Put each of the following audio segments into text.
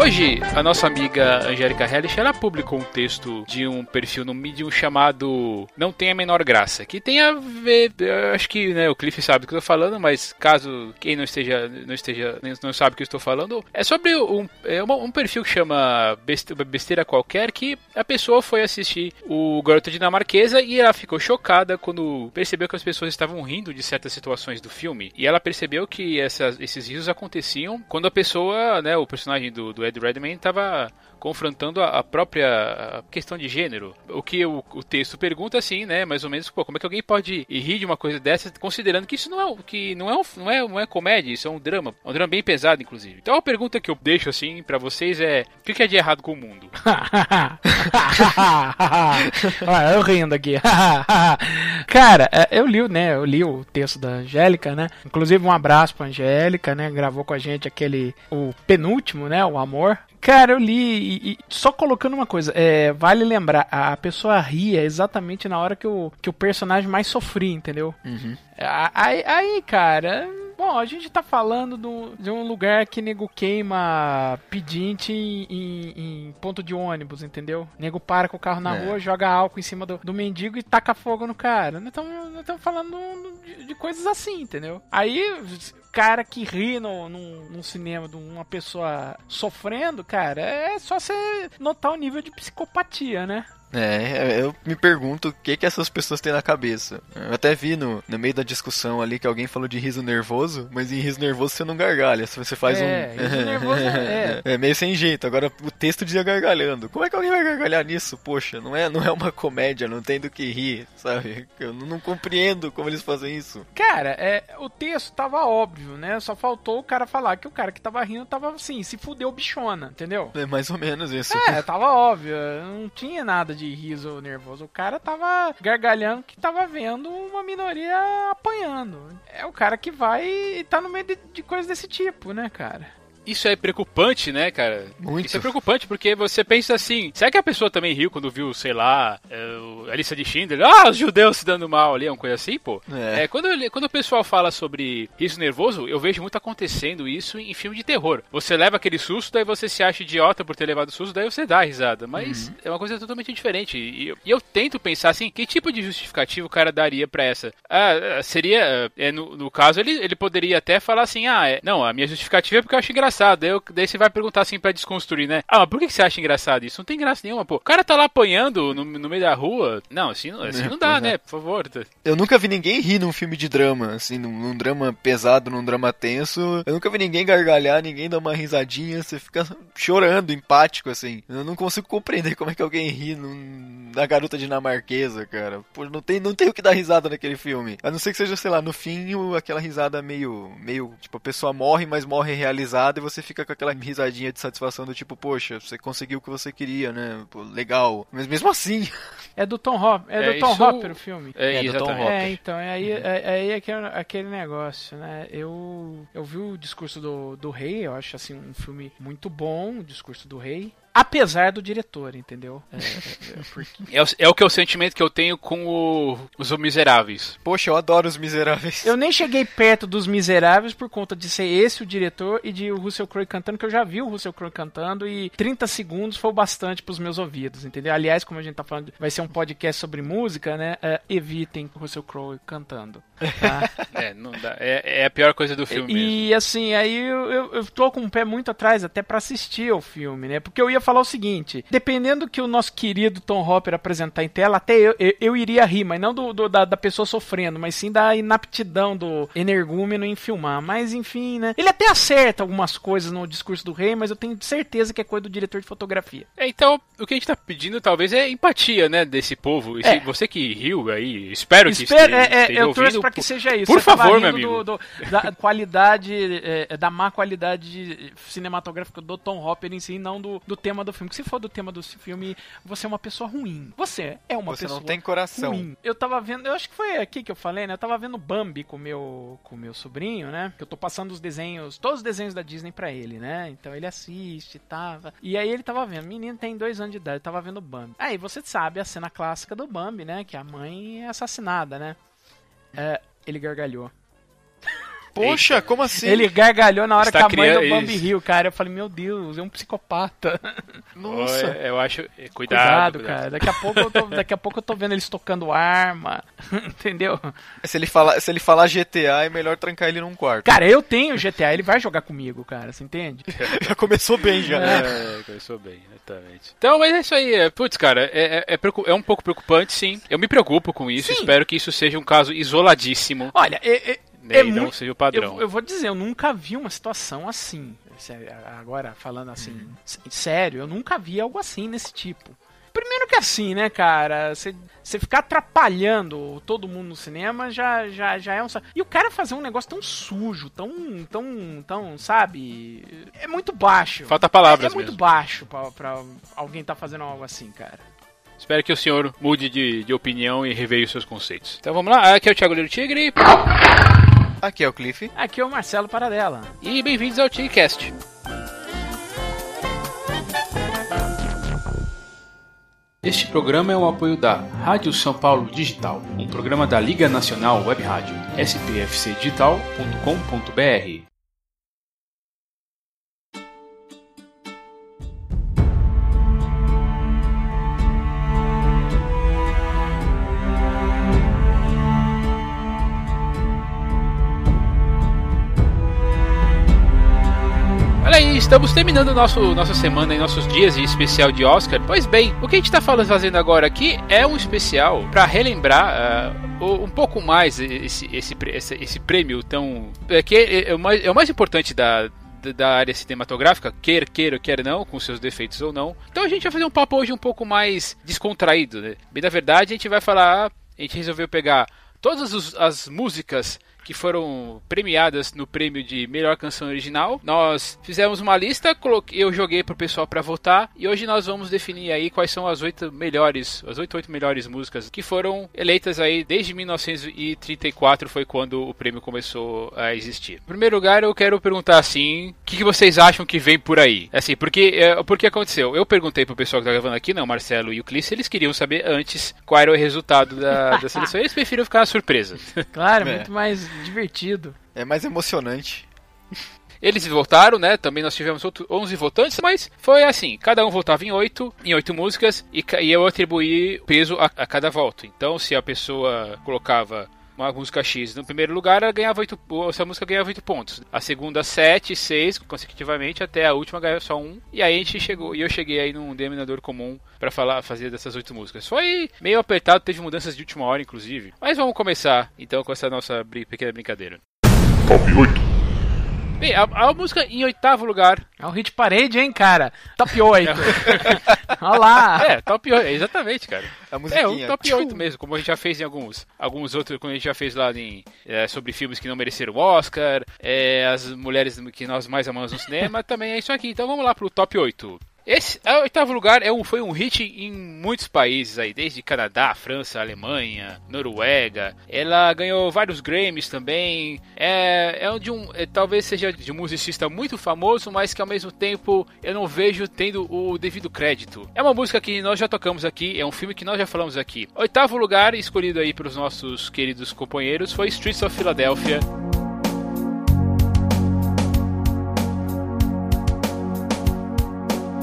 Hoje, a nossa amiga Angélica Hellish, ela publicou um texto de um perfil no Medium chamado Não Tem a Menor Graça, que tem a ver, acho que né, o Cliff sabe do que eu tô falando, mas caso quem não esteja, não esteja, não sabe o que eu estou falando, é sobre um, é um perfil que chama Besteira Qualquer, que a pessoa foi assistir o Garota Dinamarquesa e ela ficou chocada quando percebeu que as pessoas estavam rindo de certas situações do filme. E ela percebeu que essas, esses risos aconteciam quando a pessoa, né, o personagem do, do Ed Redmayne estava confrontando a, a, própria questão de gênero. O que o, o, texto pergunta assim, né, mais ou menos, pô, como é que alguém pode rir de uma coisa dessa, considerando que isso não é que não é, um, não é, não é comédia, isso é um drama, um drama bem pesado inclusive. Então a pergunta que eu deixo assim para vocês é, o que, é de errado com o mundo? Olha, eu rindo aqui. Cara, é, eu li, né, eu li o texto da Angélica, né? Inclusive um abraço pra Angélica, né? Gravou com a gente aquele o penúltimo, né, o Amor. Cara, eu li e, e, só colocando uma coisa, é, vale lembrar, a pessoa ria exatamente na hora que o, que o personagem mais sofria, entendeu? Uhum. Aí, aí, cara, bom, a gente tá falando do, de um lugar que nego queima pedinte em, em, em, ponto de ônibus, entendeu? Nego para com o carro na é. rua, joga álcool em cima do, do mendigo e taca fogo no cara. Nós estamos falando de, de coisas assim, entendeu? Aí cara que ri no, no, no, cinema de uma pessoa sofrendo, cara, é só você notar o nível de psicopatia, né? É, eu me pergunto o que que essas pessoas têm na cabeça. Eu até vi no, no meio da discussão ali que alguém falou de riso nervoso, mas em riso nervoso você não gargalha, se você faz é, um... riso nervoso é... é meio sem jeito. Agora o texto dizia gargalhando. Como é que alguém vai gargalhar nisso? Poxa, não é, não é uma comédia, não tem do que rir, sabe? Eu não, não compreendo como eles fazem isso. Cara, é, o texto tava óbvio, né? Só faltou o cara falar que o cara que tava rindo tava assim, se fudeu bichona, entendeu? É mais ou menos isso. É, tava óbvio, não tinha nada de riso nervoso. O cara tava gargalhando que tava vendo uma minoria apanhando. É o cara que vai e tá no meio de, de coisas desse tipo, né, cara? Isso é preocupante, né, cara? Muito. Isso é preocupante porque você pensa assim: será que a pessoa também riu quando viu, sei lá, é, a lista de Schindler? Ah, os judeus se dando mal ali, é uma coisa assim, pô? É. é quando, quando o pessoal fala sobre riso nervoso, eu vejo muito acontecendo isso em filme de terror. Você leva aquele susto, daí você se acha idiota por ter levado susto, daí você dá a risada. Mas uhum. é uma coisa totalmente diferente. E eu, e eu, tento pensar assim: que tipo de justificativo o cara daria para essa? Ah, seria, é, no, no, caso, ele, ele poderia até falar assim: ah, é, não, a minha justificativa é porque eu acho engraçado engraçado. Daí, eu, daí você vai perguntar assim pra desconstruir, né? Ah, mas por que você acha engraçado isso? Não tem graça nenhuma, pô. O cara tá lá apanhando no, no meio da rua. Não, assim, assim não dá, né? Por favor. Eu nunca vi ninguém rir num filme de drama, assim, num, num, drama pesado, num drama tenso. Eu nunca vi ninguém gargalhar, ninguém dar uma risadinha. Você fica chorando, empático, assim. Eu não consigo compreender como é que alguém ri num, na garota dinamarquesa, cara. Pô, não tem, não tem o que dar risada naquele filme. A não ser que seja, sei lá, no fim, aquela risada meio, meio, tipo, a pessoa morre, mas morre realizada e você fica com aquela risadinha de satisfação do tipo, poxa, você conseguiu o que você queria, né? Pô, legal. Mas mesmo assim. É do Tom Hopper, é, é do Tom isso... Hopper o filme. É, é do Tom Hopper. É, então, é aí, é, é aí aquele, aquele negócio, né? Eu, eu vi o discurso do, do rei, eu acho assim um filme muito bom, o discurso do rei apesar do diretor, entendeu? É, é, porque... é, o, é, o que é o sentimento que eu tenho com o, os Miseráveis. Poxa, eu adoro os Miseráveis. Eu nem cheguei perto dos Miseráveis por conta de ser esse o diretor e de o Russell Crowe cantando, que eu já vi o Russell Crowe cantando e 30 segundos foi o bastante pros meus ouvidos, entendeu? Aliás, como a gente tá falando, vai ser um podcast sobre música, né? É, evitem o Russell Crowe cantando. Tá? é, não dá. É, é, a pior coisa do filme e, mesmo. E assim, aí eu, eu, eu tô com o pé muito atrás até para assistir ao filme, né? Porque eu ia falar o seguinte: dependendo do que o nosso querido Tom Hopper apresentar em tela, até eu, eu, eu iria rir, mas não do, do da, da, pessoa sofrendo, mas sim da inaptidão do energúmeno em filmar. Mas enfim, né? Ele até acerta algumas coisas no discurso do rei, mas eu tenho certeza que é coisa do diretor de fotografia. É, então, o que a gente tá pedindo talvez é empatia, né, desse povo. E é. você que riu aí, espero, espero que esteja, é, é, esteja eu ouvindo. pra que seja isso. Por favor, meu amigo. Do, do, da qualidade, é, da má qualidade cinematográfica do Tom Hopper em si, não do, do tema tema do filme. Se for do tema do filme, você é uma pessoa ruim. Você é uma Você pessoa não tem coração. ruim. Eu tava vendo, eu acho que foi aqui que eu falei, né? Eu tava vendo Bambi com meu com meu sobrinho, né? Que eu tô passando os desenhos, todos os desenhos da Disney pra ele, né? Então ele assiste, tava. E aí ele tava vendo, menino tem dois anos de idade, tava vendo Bambi. Aí você sabe a cena clássica do Bambi, né? Que a mãe é assassinada, né? É, ele gargalhou. Poxa, como assim? Ele gargalhou na hora Está que a mãe do Bambi isso. riu, cara. Eu falei, meu Deus, é um psicopata. Nossa. Olha, Eu acho. é, Cuidado, Cuidado, cuidado. cara. Daqui a pouco eu tô, daqui a pouco eu tô vendo eles tocando arma. Entendeu? Se ele falar, se ele falar GTA, é melhor trancar ele num quarto. Cara, eu tenho GTA, ele vai jogar comigo, cara. Você entende? Já começou bem já. É, começou bem, exatamente. Então, mas é isso aí. é, Putz, cara, é, é, é é um pouco preocupante, sim. Eu me preocupo com isso. Sim. Espero que isso seja um caso isoladíssimo. Olha, é, é, Né, é e não muito- seja o padrão. Eu, eu vou dizer, eu nunca vi uma situação assim. Sé- Agora, falando assim, s- sério, eu nunca vi algo assim nesse tipo. Primeiro que assim, né, cara? Você ficar atrapalhando todo mundo no cinema já, já, já é um. E o cara fazer um negócio tão sujo, tão. tão. tão, sabe? É muito baixo. Falta palavras É, é muito mesmo. baixo pra, pra alguém tá fazendo algo assim, cara. Espero que o senhor mude de, de opinião e reveie os seus conceitos. Então vamos lá, aqui é o Thiago Liro Tigre Aqui é o Cliff. Aqui é o Marcelo Paradela. e bem-vindos ao TigCast. Este programa é um apoio da Rádio São Paulo Digital, um programa da Liga Nacional Web Rádio, spfcdigital.com.br. estamos terminando nosso, nossa semana e nossos dias de especial de Oscar. Pois bem, o que a gente está fazendo agora aqui é um especial para relembrar o- um pouco mais esse, esse, esse, esse prêmio tão. É, que é, é o mais, é o mais importante da, da- área cinematográfica, quer queira, quer não, com seus defeitos ou não. Então a gente vai fazer um papo hoje um pouco mais descontraído, né? Bem, na verdade, a gente vai falar. A gente resolveu pegar todas as músicas que foram premiadas no prêmio de melhor canção original. Nós fizemos uma lista, eu joguei pro pessoal para votar e hoje nós vamos definir aí quais são as oito melhores, as oito, oito melhores músicas que foram eleitas aí desde 1934 foi quando o prêmio começou a existir. Em primeiro lugar, eu quero perguntar assim, que, que vocês acham que vem por aí? Assim, porque é, porque aconteceu? Eu perguntei pro pessoal que tá gravando aqui, não, o Marcelo e o Clis, eles queriam saber antes qual era o resultado da, da seleção. Eles preferiram ficar na surpresa. Claro, É. muito mais divertido. É mais emocionante. Eles votaram, né? Também nós tivemos outro, 11 votantes, mas foi assim: cada um votava em 8, em 8 músicas, e, e eu atribuí peso a, a cada voto. Então, se a pessoa colocava uma música X no primeiro lugar, ela ganhava 8, essa música ganhava 8 pontos. A segunda, 7, 6, consecutivamente, até a última ganhava só 1. E aí a gente chegou, e eu cheguei aí num denominador comum pra falar, fazer dessas 8 músicas. Foi meio apertado, teve mudanças de última hora, inclusive. Mas vamos começar então com essa nossa pequena brincadeira. Top 8. Bem, a, a música em oitavo lugar É um hit parade, hein, cara? Top 8. Olha lá. É, top 8, exatamente, cara. A É, o top 8 mesmo, como a gente já fez em alguns, alguns outros, quando a gente já fez lá em, é, sobre filmes que não mereceram o Oscar, é, as mulheres que nós mais amamos no cinema, também é isso aqui. Então vamos lá pro top 8. Esse o oitavo lugar é um, foi um hit em muitos países aí, desde Canadá, França, Alemanha, Noruega. Ela ganhou vários Grammys também. É, é de um, é, talvez seja de um musicista muito famoso, mas que ao mesmo tempo eu não vejo tendo o devido crédito. É uma música que nós já tocamos aqui, é um filme que nós já falamos aqui. Oitavo lugar, escolhido aí pelos nossos queridos companheiros, foi Streets of Philadelphia.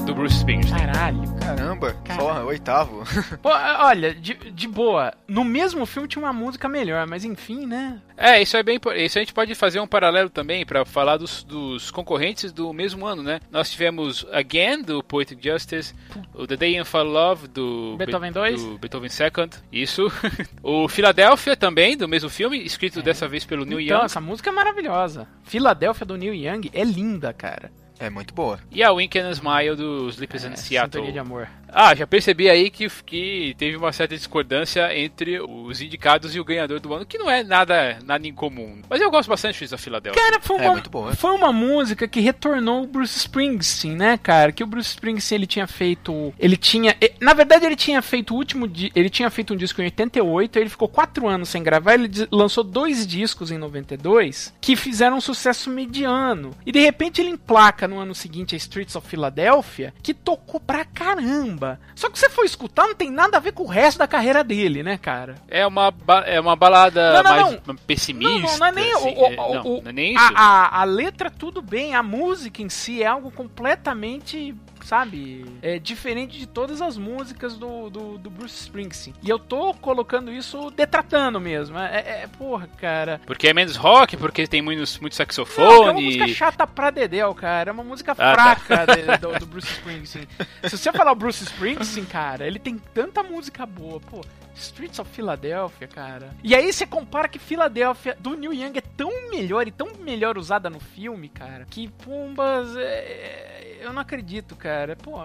Do Bruce Springsteen. Caralho. Caramba, Cara. só oitavo. Pô, olha, de, de boa, no mesmo filme tinha uma música melhor, mas enfim, né? É, isso é bem. Isso a gente pode fazer um paralelo também para falar dos, dos concorrentes do mesmo ano, né? Nós tivemos Again, do Poetic Justice, o The Day in Fall Love, do Beethoven Be- 2. do Beethoven Second, isso. o Philadelphia também, do mesmo filme, escrito dessa vez pelo Neil então, Young. essa música é maravilhosa. Filadélfia do Neil Young é linda, cara. É muito boa. E a Wink and a Smile do Sleepers in Seattle. Sintonia de amor. Ah, já percebi aí que, que teve uma certa discordância entre os indicados e o ganhador do ano, que não é nada, nada incomum. Mas eu gosto bastante da Philadelphia. Cara, foi É, uma, muito boa. foi uma música que retornou o Bruce Springsteen, né, cara? Que o Bruce Springsteen ele tinha feito, ele tinha, na verdade ele tinha feito o último, ele tinha feito um disco em 88, ele ficou quatro anos sem gravar, ele lançou dois discos em 92 que fizeram um sucesso mediano e de repente ele emplaca no ano seguinte a Streets of Philadelphia que tocou pra caramba. Só que você for escutar não tem nada a ver com o resto da carreira dele, né, cara? É uma, é uma balada Não, não, mais não. pessimista. Não, não, é nem assim, o, o- é- não, o- não é nem isso. A, a, a letra, tudo bem, a música em si é algo completamente, sabe, é diferente de todas as músicas do, do, do Bruce Springsteen. E eu tô colocando isso detratando mesmo. É, é- é- porra, cara. Porque é menos rock, porque tem muitos, muito Não, é uma saxofone. música chata pra Dedéu, cara. É uma música Ah, tá. fraca de- do, do Bruce Springsteen. Se você falar o Bruce Springsteen, cara, ele tem tanta música boa. Pô, Streets of Philadelphia, cara. E aí você compara que Philadelphia do Neil Young é tão melhor e tão melhor usada no filme, cara, que Pumbas. é, Eu não acredito, cara. Pô,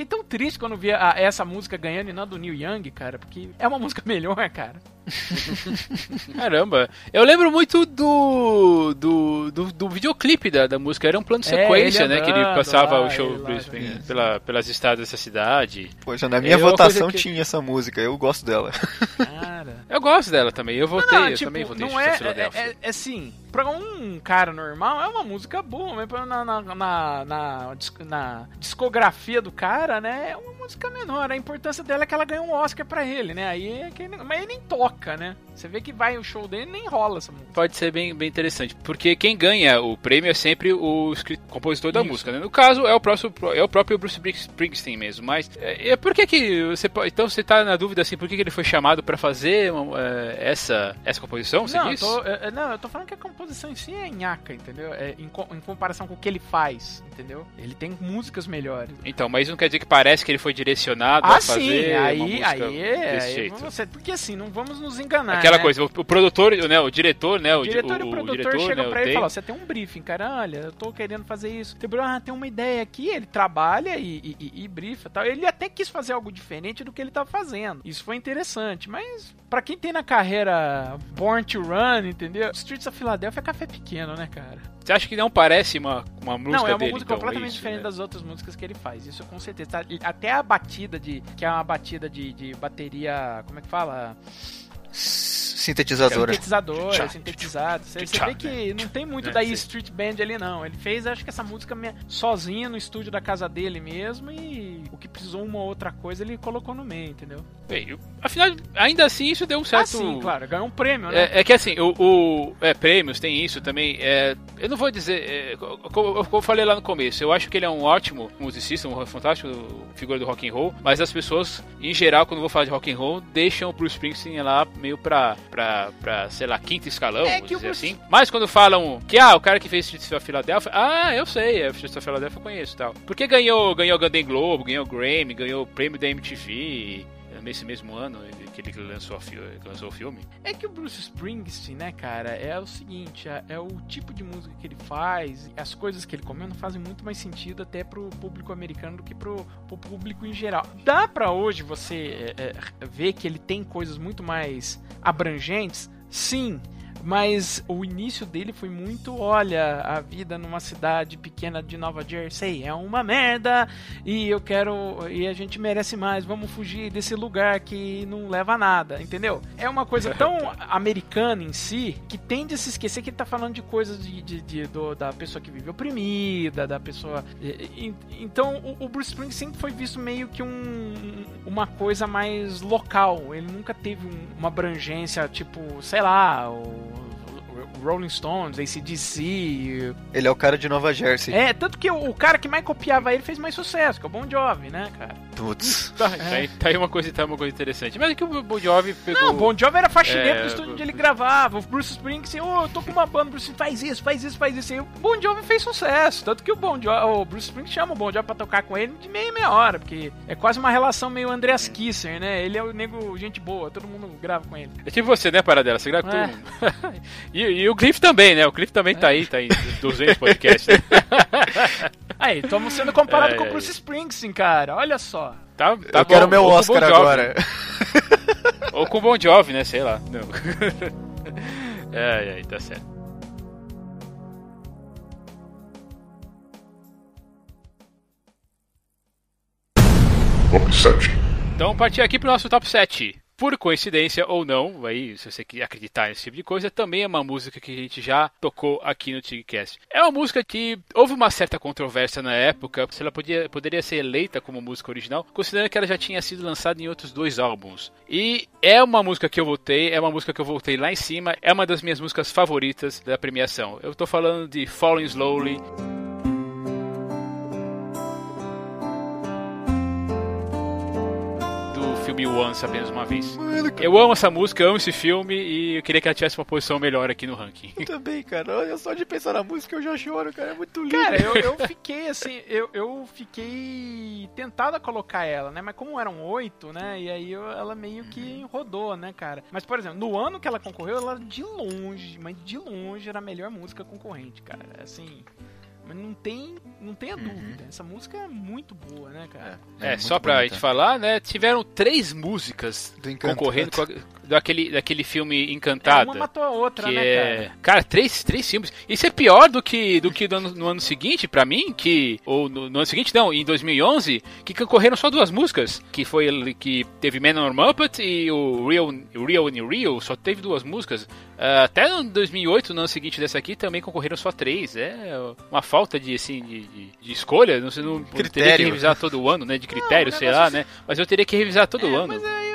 fiquei tão triste quando vi a- essa música ganhando e não a do Neil Young, cara, porque é uma música melhor, cara. Caramba. Eu lembro muito do. do, do, do videoclipe da, da música. Era um plano de É, sequência, ele né? Que ele andando passava lá, o show lá. Springsteen pela, pelas estradas dessa cidade. Poxa, na minha É votação que- tinha essa música, eu gosto dela. Cara. Eu gosto dela também. Eu votei, Não, eu tipo, também votei não é, é, é, é assim, pra um cara normal é uma música boa, mas na, na, na, na, na discografia do cara, né, é uma música menor. A importância dela é que ela ganhou um Oscar pra ele, né, aí é que ele, mas ele nem toca, né. Você vê que vai o show dele nem rola essa música. Pode ser bem, bem interessante, porque quem ganha o prêmio é sempre o compositor da Isso. música, né? No caso, é o, próximo, é o próprio Bruce Springsteen mesmo, mas é, é por que que você então você tá na dúvida assim, por que, que ele foi chamado pra fazer uma- é, essa, essa composição, você Não eu, disse? tô, é, é, não, eu tô falando que a composição em si é nhaca, entendeu? É, em, co- em comparação com o que ele faz, entendeu? Ele tem músicas melhores. Então, mas não quer dizer que parece que ele foi direcionado Ah, a fazer sim, aí, aí é. desse aí jeito. você- porque assim, não vamos nos enganar. Aquela né? coisa, o, o produtor, né, o diretor, né, o, O diretor di- e o produtor diretor, chegam né, pra o ele e falam: Você tem um briefing, cara. Olha, eu tô querendo fazer isso. Tem, ah, tem uma ideia aqui. Ele trabalha e, e, e, briefa e tal. Ele até quis fazer algo diferente do que ele tava fazendo. Isso foi interessante. Mas, pra quem tem na carreira Born to Run, entendeu? Streets of Philadelphia é café pequeno, né, cara? Você acha que não parece uma, uma música não, é uma dele, música então, completamente isso, diferente né? das outras músicas que ele faz. Isso com certeza. Tá- Até a batida de. Que é uma batida de, de bateria. Como é que fala? Sintetizadora. Sintetizador, Tchá, é sintetizado. Você, você tchá, vê que não tem muito É, da sim. Street Band ali, não. Ele fez, acho que essa música sozinho no estúdio da casa dele mesmo e o que precisou uma outra coisa ele colocou no meio, entendeu? Bem, eu- afinal, ainda assim isso deu um certo... Ah, sim, claro, ganhou um prêmio, né? É, é que assim, o, o- é, prêmios tem isso também. é, eu não vou dizer, é, co- como, como eu falei lá no começo, eu acho que ele é um ótimo musicista, um fantástico figura do rock and roll, mas as pessoas, em geral, quando vou falar de rock and roll, deixam o Bruce Springsteen lá meio pra, pra, pra sei lá, quinto escalão, É vamos que o dizer assim. Mas quando falam que, ah, o cara que fez Streets of Philadelphia, ah, eu sei, é Streets of Philadelphia eu conheço e tal. Porque ganhou, ganhou Golden Globe, ganhou Grammy, ganhou o prêmio da MTV nesse mesmo ano que ele lançou, que lançou o filme. É que o Bruce Springsteen, né, cara, é o seguinte, é, é o tipo de música que ele faz, as coisas que ele comenta fazem muito mais sentido até pro público americano do que pro, pro público em geral. Dá pra hoje você é, é, ver que ele tem coisas muito mais abrangentes? Sim. Mas o início dele foi muito, olha, a vida numa cidade pequena de Nova Jersey é uma merda e eu quero e a gente merece mais, vamos fugir desse lugar que não leva a nada, entendeu? É uma coisa tão americana em si que tende a se esquecer que ele tá falando de coisas de, de- de- do- da pessoa que vive oprimida, da pessoa. Então o, o Bruce Springsteen sempre foi visto meio que um, uma coisa mais local. Ele nunca teve um- uma abrangência tipo, sei lá, o. Rolling Stones, ACDC. Ele é o cara de Nova Jersey. É, tanto que o, o cara que mais copiava ele fez mais sucesso, que é o Bon Jovi, né, cara? Putz. Tá, tá aí, tá aí uma coisa, tá aí uma coisa interessante. Mas é que o Bon Jovi pegou. Não, o Bon Jovi era faxineiro É, do estúdio onde ele gravava. O Bruce Springsteen, ô, eu tô com uma banda, Bruce faz isso, faz isso, faz isso. E o Bon Jovi fez sucesso. Tanto que o Bon Jovi, o Bruce Springsteen chama o Bon Jovi pra tocar com ele de meia meia hora, porque é quase uma relação meio Andreas Kisser, né? Ele é o nego gente boa, todo mundo grava com ele. É tipo você, né, Paradela? Você grava com É. todo mundo. e, E o Cliff também, né? O Cliff também tá aí, tá em 200 podcasts. Né? Aí, estamos sendo comparados É, com o é. Bruce Springsteen, cara. Olha só. Tá, tá eu quero bom. meu Ou com o Oscar Bon agora. Ou com o Bon Jovi, né? Sei lá. Não. é, é, tá certo. Top 7. Então, partir aqui pro nosso top 7. Por coincidência ou não, aí, se você acreditar nesse tipo de coisa, também é uma música que a gente já tocou aqui no TigCast. É uma música que houve uma certa controvérsia na época, se ela podia, poderia ser eleita como música original, considerando que ela já tinha sido lançada em outros dois álbuns. E é uma música que eu voltei, é uma música que eu voltei lá em cima, é uma das minhas músicas favoritas da premiação. Eu tô falando de Falling Slowly, filme Once apenas uma vez. Eu amo essa música, amo esse filme e eu queria que ela tivesse uma posição melhor aqui no ranking. Eu também, cara. Olha só de pensar na música eu já choro, cara. É muito lindo. Cara, eu, eu fiquei assim, eu, eu fiquei tentado a colocar ela, né? Mas como eram oito, né? E aí eu- ela meio que rodou, né, cara? Mas, por exemplo, no ano que ela concorreu, ela de longe, mas de longe era a melhor música concorrente, cara. Assim. Mas não tem, não tenha dúvida. Essa música é muito boa, né, cara? É, muito só pra bonita. gente falar, né? Tiveram três músicas concorrendo com a- daquele, daquele filme É, Encantada. uma matou a outra, que né, é... cara? cara, três, três filmes. Isso é pior do que do que no ano, no ano seguinte, pra mim, que ou no, no ano seguinte não, em 2011, que concorreram só duas músicas, que foi ele- que teve Man on Muppet e o Real Real in Real, só teve duas músicas. Ah, até no 2008, no ano seguinte dessa aqui, também concorreram só três. É uma falta de assim de, de, de escolha, não sei, não teria que Critério. revisar todo ano, né, de critério, Não, sei lá, é- né? Mas eu teria que revisar todo é, ano. Mas aí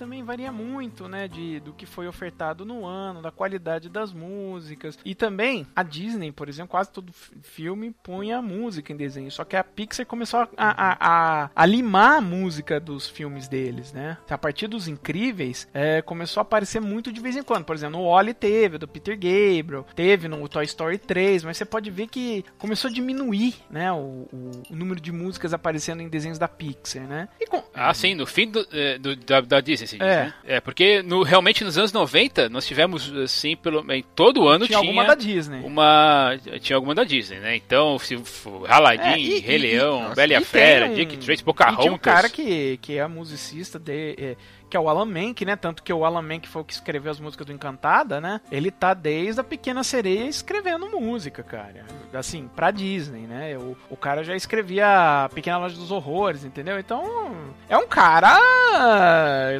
também varia muito, né, de, do que foi ofertado no ano, da qualidade das músicas. E também, a Disney, por exemplo, quase todo fi- filme punha a música em desenho. Só que a Pixar começou a, a, a, a limar a música dos filmes deles, né? A partir dos Incríveis, é, começou a aparecer muito de vez em quando. Por exemplo, no Wally teve, do Peter Gabriel, teve no Toy Story 3, mas você pode ver que começou a diminuir, né, o, o- o número de músicas aparecendo em desenhos da Pixar, né? Com, Ah, sim, no fim do, eh, do- da, da Disney, se diz, É. né? É, porque no, realmente nos anos 90 nós tivemos, assim, pelo, em todo ano tinha, tinha, alguma da Disney. uma. Tinha alguma da Disney, né? Então, se Aladdin, É, e- Rei e- Leão, Bela e a E Fera, um- Dick Tracy, E Pocahontas. tinha um cara que, que é musicista de, é, que é o Alan Menk, né? Tanto que o Alan Menk foi o que escreveu as músicas do Encantada, né? Ele tá desde a Pequena Sereia escrevendo música, cara. Assim, pra Disney, né? O, o cara já escrevia Pequena Loja dos Horrores, entendeu? Então, é um cara,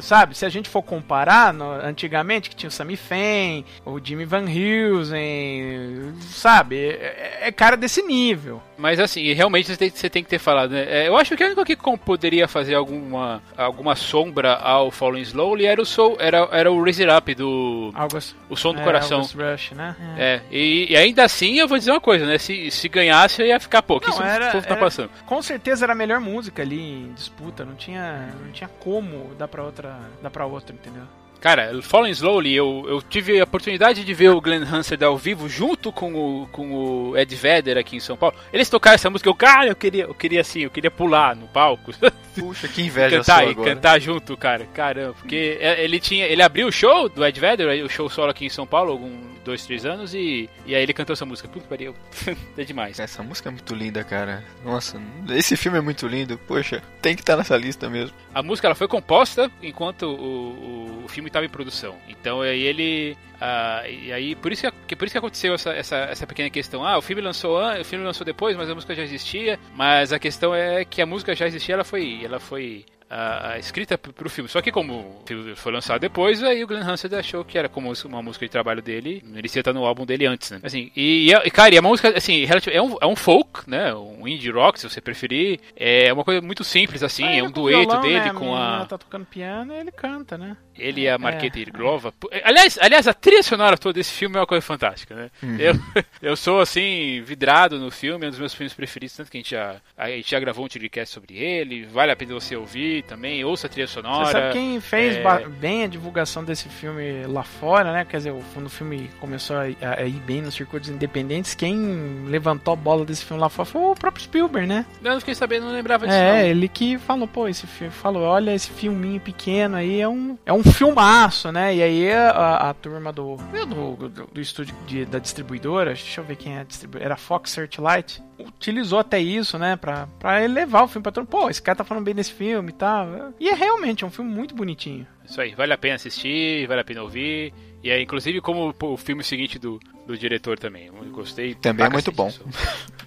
sabe? Se a gente for comparar, no- antigamente que tinha o Sammy Fain, o Jimmy Van Heusen, sabe? É, é cara desse nível. Mas assim, realmente você tem, você tem que ter falado, né? É, eu acho que o único que poderia fazer alguma, alguma sombra ao Falling Slowly era o, Soul, era, era o Raise It Up do August, O Som do é, Coração. August Rush, né? É, e, e ainda assim eu vou dizer uma coisa, né? Se, se ganhasse, eu ia ficar, pô, que Não, isso era- o povo tá era- passando. Com certeza era a melhor música ali em disputa, não tinha, não tinha como dar pra outra, dar para outra, entendeu? Cara, Falling Slowly, eu, eu tive a oportunidade de ver o Glenn Hansard ao vivo junto com o, com o Ed Vedder aqui em São Paulo. Eles tocaram essa música, eu, cara, eu queria, eu queria assim, eu queria pular no palco. Puxa, que inveja cantar sua e agora. cantar junto, cara. Caramba, porque é- ele tinha, ele abriu o show do Ed Vedder, o show solo aqui em São Paulo, algum dois, três anos e, e aí ele cantou essa música. Puta, pariu, é demais. Essa música é muito linda, cara. Nossa, esse filme é muito lindo. Poxa, tem que estar nessa lista mesmo. A música ela foi composta enquanto o, o, o filme estava em produção. Então aí ele. ah, e aí, por isso que, por isso que aconteceu essa, essa, essa pequena questão. Ah, o filme lançou an- o filme lançou depois, mas a música já existia. Mas a questão é que a música já existia, ela foi. Ela foi. Ah, escrita p- pro filme. Só que como o foi lançado depois, aí o Glenn Hansard achou que era como uma música de trabalho dele, ele ia estar no álbum dele antes, né? Assim, e, e, cara, e a música, assim, é um, é um folk, né? Um indie rock, se você preferir. É uma coisa muito simples, assim, Ah, é um dueto violão, dele né? com a. tá tocando piano e ele canta, né? Ele e a Marqueta Irglova. Aliás, aliás, a trilha sonora toda desse filme é uma coisa fantástica, né? Eu, eu sou, assim, vidrado no filme, é um dos meus filmes preferidos, tanto que a gente já, a gente já gravou um podcast sobre ele, vale a pena você ouvir. também, ouça a trilha sonora. Você sabe quem fez é... bem a divulgação desse filme lá fora, né? Quer dizer, o- quando o filme começou a, a ir bem nos circuitos independentes, quem levantou a bola desse filme lá fora foi o próprio Spielberg, né? Eu não fiquei sabendo, não lembrava disso. É, não. ele que falou, pô, esse filme, falou, olha, esse filminho pequeno aí é um, é um filmaço, né? E aí a, a turma do, do, do, do estúdio de- da distribuidora, deixa eu ver quem é a distribuidora, era Fox Searchlight, utilizou até isso, né, pra, pra elevar o filme pra todo Pô, esse cara tá falando bem desse filme e tal. E é realmente é um filme muito bonitinho. Isso aí, vale a pena assistir, vale a pena ouvir. E é inclusive como o filme seguinte do, do diretor também. Eu gostei. Também é muito bom.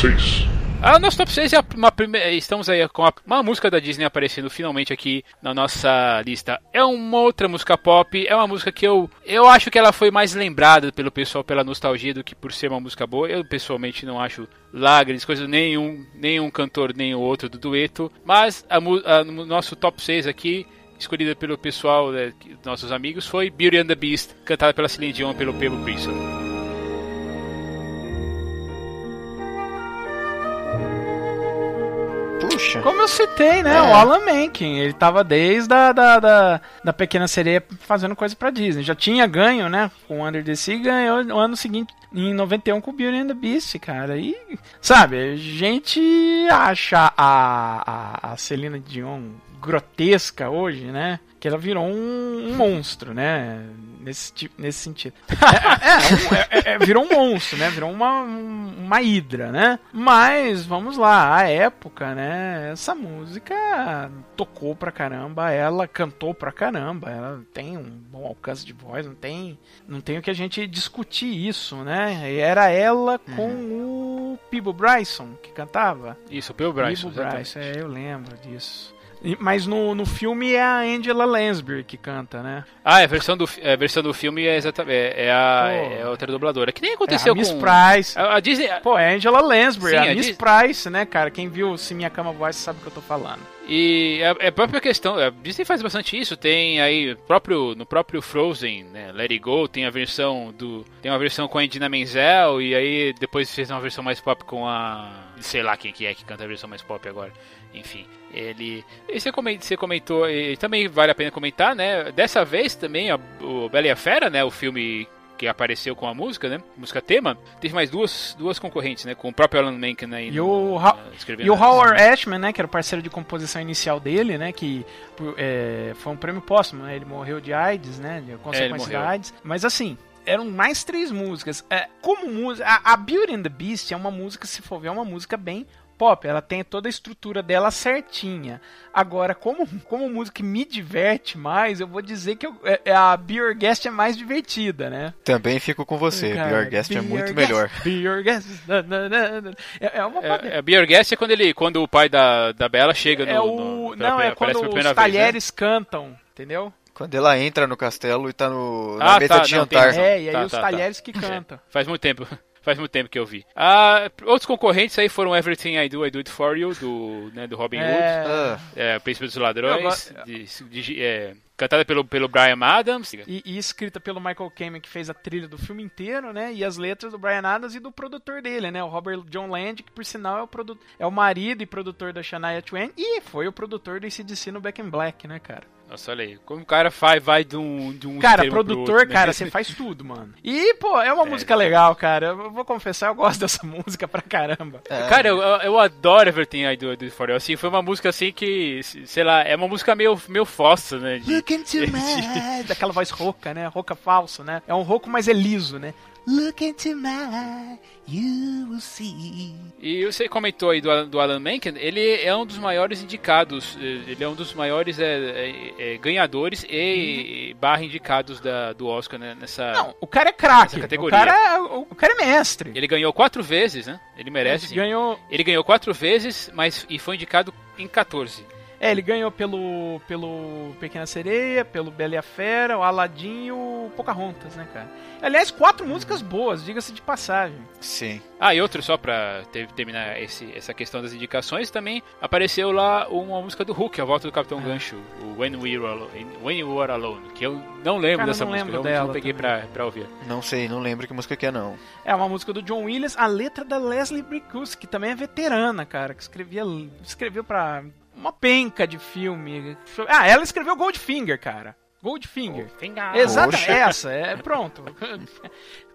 6. Ah, nosso top 6 é uma primeira. Estamos aí com uma música da Disney aparecendo finalmente aqui na nossa lista. É uma outra música pop, é uma música que eu. Eu acho que ela foi mais lembrada pelo pessoal pela nostalgia do que por ser uma música boa. Eu pessoalmente não acho lá grandes coisas, nenhum, nenhum cantor, nem o outro do dueto. Mas no nosso top 6 aqui. Escolhida pelo pessoal, né, nossos amigos, foi Beauty and the Beast, cantada pela Celine Dion pelo Pebo Puxa. Como eu citei, né? É. O Alan Menken, ele tava desde a da, da, da Pequena Sereia fazendo coisa pra Disney. Já tinha ganho, né? Com Under the Sea, ganhou no ano seguinte, em 91, com Beauty and the Beast, cara. E, sabe, a gente acha a, a, a Celina Dion grotesca hoje, né? Que ela virou um, um monstro, né? Nesse, ti- nesse sentido. É, é, é, é, virou um monstro, né? Virou uma, um- uma hidra, né? Mas, vamos lá, a época, né? Essa música tocou pra caramba, ela cantou pra caramba, ela tem um bom alcance de voz, não tem, não tem o que a gente discutir isso, né? Era ela com o Peebo Bryson que cantava. Isso, o Pebo Bryson. Peebo. Bryson, é, eu lembro disso. Mas no, no filme é a Angela Lansbury que canta, né? Ah, é a versão do, é, a versão do filme é exatamente é, é a, é a outra dubladora. Que nem É aconteceu a Miss com Price. a, a Disney. Pô, é a Angela Lansbury, Sim, a a Miss Dis- Price, né, cara? Quem viu Se Minha Cama Voz sabe o que eu tô falando. E é, é a própria questão, a Disney faz bastante isso, tem aí próprio no próprio Frozen, né, Let It Go, tem a versão do tem uma versão com a Idina Menzel e aí depois fez uma versão mais pop com a sei lá quem que é que canta a versão mais pop agora. Enfim, ele e você comentou, você comentou e também vale a pena comentar, né? Dessa vez também a, o Bela e a Fera, né, o filme que apareceu com a música, né? Música tema. Teve mais duas, duas concorrentes, né? Com o próprio Alan Menken aí. E no- o, escrevendo e o Howard Ashman, né, que era o parceiro de composição inicial dele, né, que é, foi um prêmio póstumo, né? Ele morreu de AIDS, né, de consequência da morreu. AIDS. Mas assim, eram mais três músicas. É, como música, a, a Beauty and the Beast é uma música, se for ver, é uma música bem pop, ela tem toda a estrutura dela certinha. Agora, como, como música que me diverte mais, eu vou dizer que eu- é- é a Be Your Guest é mais divertida, né? Também fico com você. Cara, Be Your Guest é Be muito Your melhor. Guest, Be Your Guest. na, na, na, na. É, é uma É, é, Be Your Guest é quando, ele, quando o pai da, da Bela chega no. É no- o. pela- Não, é aparece quando pela os primeira vez, né? talheres cantam, entendeu? Quando ela entra no castelo e tá no, na Ah, mesa tá, de não, tem jantar. razão. É, e aí Tá, os tá, tá. talheres que cantam. Faz muito tempo. Faz muito tempo que eu vi. Ah, outros concorrentes aí foram Everything I Do, I Do It For You, do, né, do Robin Hood. É, Ah, É, Príncipe dos Eu Ladrões. gosto- de- de- é, cantada pelo, pelo Brian Adams. e, e escrita pelo Michael Kamen, que fez a trilha do filme inteiro, né? E as letras do Brian Adams e do produtor dele, né? O Robert John Land, que por sinal é o, produ é o marido e produtor da Shania Twain e foi o produtor do ACDC no Back in Black, né, cara? Nossa, olha aí. Como o cara vai, vai de um. De um Cara, produtor, outro, né? cara, você faz tudo, mano. E, pô, é uma música legal, cara. Eu vou confessar, eu gosto dessa música pra caramba. Cara, eu, eu- adoro Everything I Do, I Do It For You. Assim, foi uma música assim que, sei lá, é uma música meio, meio fossa, né? de- Look into my eyes. Daquela voz rouca, né? Rouca falso, né? É um rouco, mas é liso, né? Look into my eyes, you will see. E você comentou aí do, Alan- do Alan Menken, ele é um dos maiores indicados, eh, ele é um dos maiores eh, eh, eh, ganhadores e barra indicados da, do Oscar né, nessa... Não, o cara é craque. O categoria. cara, o, o cara é mestre. Ele ganhou quatro vezes, né? Ele merece. Ele ganhou. Ele ganhou quatro vezes, mas e foi indicado em 14. É, ele ganhou pelo, pelo Pequena Sereia, pelo Bela e a Fera, o Aladdin e o Pocahontas, né, cara? Aliás, quatro músicas boas, diga-se de passagem. Sim. Ah, e outro só pra ter- terminar esse, essa questão das indicações, também apareceu lá uma música do Hulk, a volta do Capitão Gancho, o When We Were Alone, When You Were Alone, que eu não lembro Cara, dessa não música, lembro eu dela não peguei também. pra, pra ouvir. Não sei, não lembro que música que é, não. É uma música do John Williams, a letra da Leslie Bricusse, que também é veterana, cara, que escrevia, escreveu pra uma penca de filme. Ah, ela escreveu Goldfinger, cara. Goldfinger. Exata, Poxa. essa, é pronto.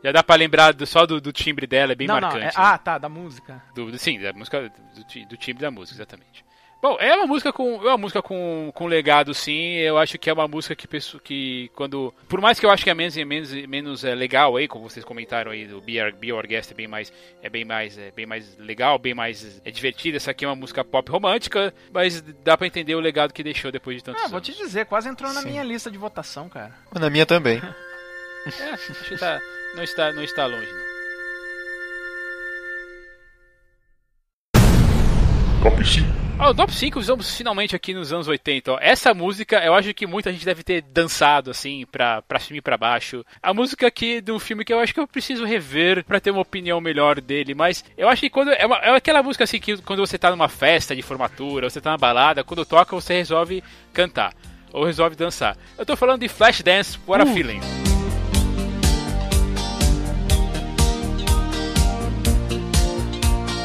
Já dá pra lembrar do- só do, do timbre dela, é bem não, não, marcante. é- né? ah, tá, da música. Do, do- sim, da música, do, do timbre da música, exatamente. Bom, é uma música com é uma música com, com legado, sim. Eu acho que é uma música que, que quando por mais que eu acho que é menos menos menos é, legal aí, como vocês comentaram aí do Be Our, Be Our Guest é bem mais é bem mais é bem mais legal, bem mais é divertida. Essa aqui é uma música pop romântica, mas dá pra entender o legado que deixou depois de tantos Ah, vou anos. te dizer, quase entrou na Sim. minha lista de votação, cara. Na minha também. É, acho que tá, não está não está longe não. Top 5. Ah, o top 5 vamos finalmente aqui nos anos 80. ó. Essa música, eu acho que muita gente deve ter dançado, assim, pra, pra cima e pra baixo. A música aqui de um filme que eu acho que eu preciso rever pra ter uma opinião melhor dele. Mas eu acho que quando. É, uma- é aquela música assim que quando você tá numa festa de formatura, você tá na balada, quando toca você resolve cantar. Ou resolve dançar. Eu tô falando de Flashdance, What a Feeling.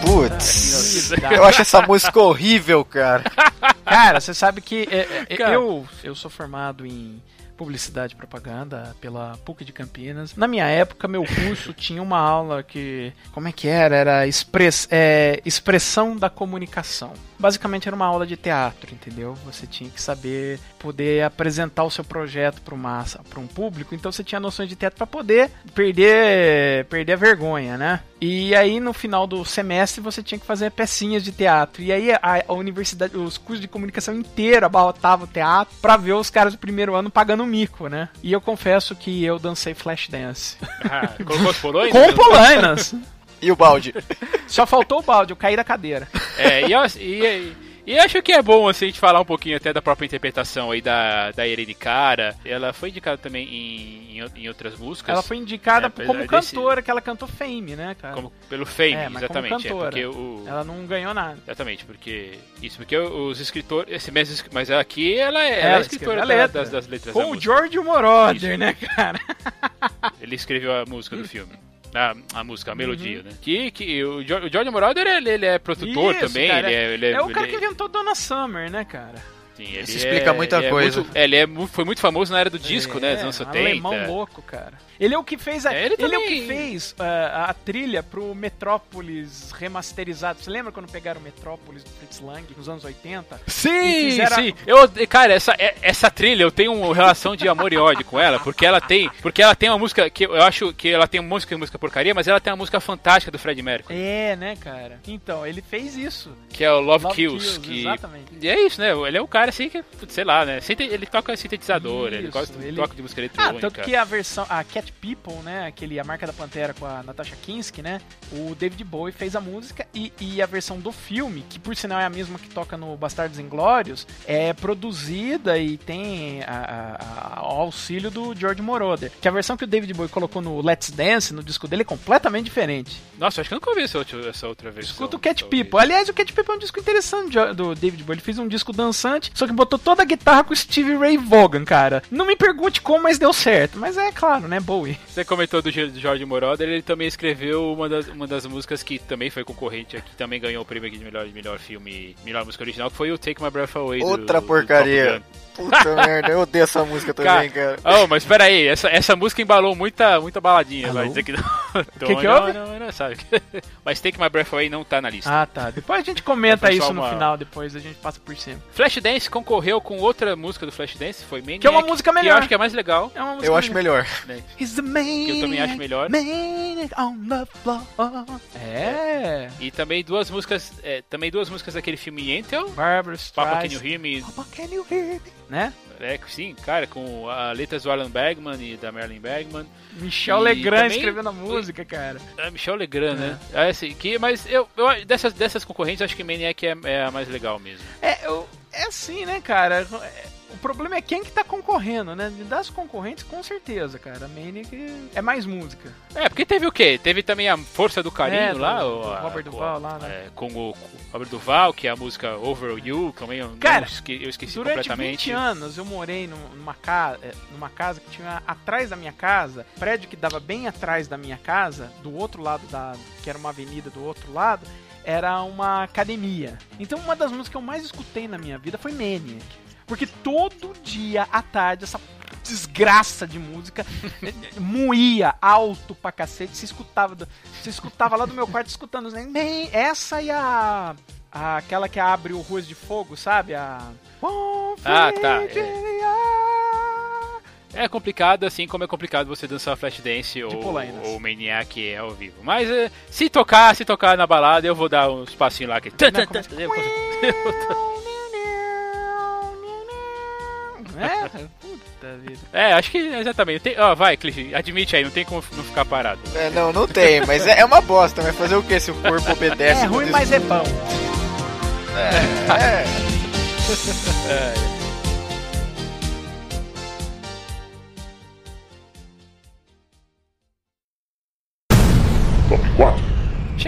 Putz, eu acho essa música horrível, cara. Cara, você sabe que é, é, Cara. eu, eu sou formado em publicidade e propaganda pela PUC de Campinas. Na minha época, meu curso tinha uma aula que. Como é que era? Era express, é, expressão da comunicação. Basicamente era uma aula de teatro, entendeu? Você tinha que saber poder apresentar o seu projeto para massa, para um público. Então você tinha noções de teatro para poder perder, perder a vergonha, né? E aí no final do semestre você tinha que fazer pecinhas de teatro. E aí a, a universidade, os cursos de comunicação inteiro abarrotavam o teatro pra ver os caras do primeiro ano pagando mico, né? E eu confesso que eu dancei flash dance. Ah, colocou os polões? Com polainas! E o balde? Só faltou o balde, eu caí da cadeira. É, e, eu- e, e acho que é bom assim, a gente falar um pouquinho até da própria interpretação aí da, da Irene Cara. Ela foi indicada também em, em, o- em outras músicas. Ela foi indicada É, como apesar desse- cantora, que ela cantou Fame, né, cara? como, pelo Fame, É, exatamente. É cantora. porque o. Ela não ganhou nada. Exatamente, porque. Isso, porque os escritores. Esse mesmo, es- mas aqui ela é, ela é escritora da- das, das letras da Com o música. George Moroder, né, cara? Ele escreveu a música do filme. A, a música, a Uhum. melodia, né? Que, que o, Jo- o George Moroder, ele, ele é produtor Isso, também. cara, ele é, ele é, É o cara ele que inventou Donna Summer, né, cara? Sim, ele Isso explica é- muita ele é coisa. muito- ele é, foi muito famoso na era do disco, né? Dos É, anos um 70. alemão louco, cara. Ele é o que fez a, É, ele ele, é o que fez ah, a trilha pro Metrópolis remasterizado. Você lembra quando pegaram o Metrópolis do Fritz Lang nos anos 80? E Sim, fizeram- sim. Eu, cara, essa, é- essa trilha eu tenho uma relação de amor e ódio com ela, porque ela tem, porque ela tem uma música que eu acho que ela tem música música porcaria, mas ela tem uma música fantástica do Fred Mercury, É, né, cara? Então, ele fez isso. que é o Love, Love Kills, Kills, que exatamente. E é isso, né? Ele é um cara assim que, sei lá, né? Ele toca sintetizador, ele Isso, gosta ele- toca de música Ah, eletrônica. tanto que a versão, a Cat People, né, aquele, a marca da Pantera com a Natasha Kinski, né, o David Bowie fez a música e, e a versão do filme, que por sinal é a mesma que toca no Bastardos Inglórios, é produzida e tem a- a- a- o auxílio do George Moroder. Que a versão que o David Bowie colocou no Let's Dance, no disco dele, é completamente diferente. Nossa, acho que eu nunca ouvi essa outra, essa outra versão. Escuta o Cat. People. Aliás, o Cat People é um disco interessante do David Bowie. Ele fez um disco dançante, só que botou toda a guitarra com o Stevie Ray Vaughan, cara. Não me pergunte como, mas deu certo. Mas é claro, né, Bowie. Você comentou do Ge- do George Moroder, ele também escreveu uma das, uma das músicas que também foi concorrente aqui, também ganhou o prêmio aqui de melhor, melhor filme, melhor música original, que foi o Take My Breath Away. do- Outra do porcaria. Top Gun. Puta merda, eu odeio essa música também, cara. Oh, mas pera aí, essa, essa música embalou muita, muita baladinha, Alô? vai dizer que não. que que houve? Não, não, sabe. Mas Take My Breath Away não tá na lista. Ah, tá. Depois a gente comenta isso no uma- final, depois a gente passa por cima. Flashdance concorreu com outra música do Flashdance, foi Maniac. Que é uma música Que eu melhor. acho que é mais legal. É Eu acho melhor. né? He's the maniac, Que eu também acho melhor. maniac on the floor. É. E também duas músicas, é, também duas músicas daquele filme Yentl, Barbara Papa Can You Streisand. Hear Me, Papa, can you hear me? Né? é, sim, cara, com a letras do Alan Bergman e da Marilyn Bergman. Michel Legrand também- escrevendo a música, cara. É Michel Legrand, né? É, assim, que, mas eu, eu dessas, dessas concorrentes, acho que Maniac é, é a mais legal mesmo. É, eu, é assim, né, cara? É- O problema é quem que tá concorrendo, né? Das concorrentes, com certeza, cara. A Maniac é mais música. É, porque teve o quê? Teve também a Força do Carinho É, lá, do o, a- Robert Duval a- lá, né? é, com o o Robert Duval, que é a música Over You, também eu, Cara, esque- eu esqueci Durante completamente. 20 anos eu morei num- numa, ca... é, numa casa que tinha atrás da minha casa, prédio que dava bem atrás da minha casa, do outro lado da. que era uma avenida do outro lado, era uma academia. Então uma das músicas que eu mais escutei na minha vida foi Maniac. Porque todo dia à tarde essa desgraça de música moía alto pra cacete. Você escutava, do- você escutava lá do meu quarto escutando? "Man", essa e a, a- aquela que abre o Ruas de Fogo, sabe? A Ah, tá, É complicado, assim como é complicado você dançar Flashdance ou, ou Maniac ao vivo. Mas é, se tocar, se tocar na balada, eu vou dar uns passinhos lá. Que... Não, começa- É, puta vida. É, acho que exatamente. Tem, ó, vai, Cliff, admite aí, não tem como não ficar parado. É, não, não tem, mas é, é uma bosta, mas fazer o que se o corpo obedece? É ruim, mas é bom. É, Top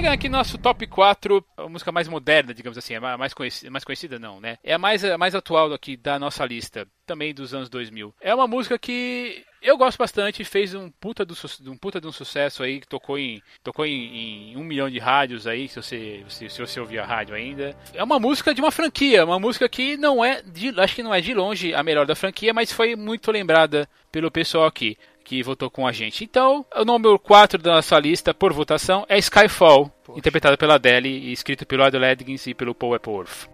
Chegando aqui no nosso top 4, a música mais moderna, digamos assim, a mais conhecida, mais conhecida não, né? É a mais, a mais atual aqui da nossa lista, também dos anos 2000. É uma música que eu gosto bastante, fez um puta, do, um puta de um sucesso aí, que tocou em, tocou em, em um milhão de rádios aí, se você, se, se você ouvir a rádio ainda. É uma música de uma franquia, uma música que não é, de, acho que não é de longe a melhor da franquia, mas foi muito lembrada pelo pessoal aqui que votou com a gente. Então, o número 4 da nossa lista, por votação, é Skyfall, interpretado pela Adele e escrito pelo Adele Edgins e pelo Paul Epworth.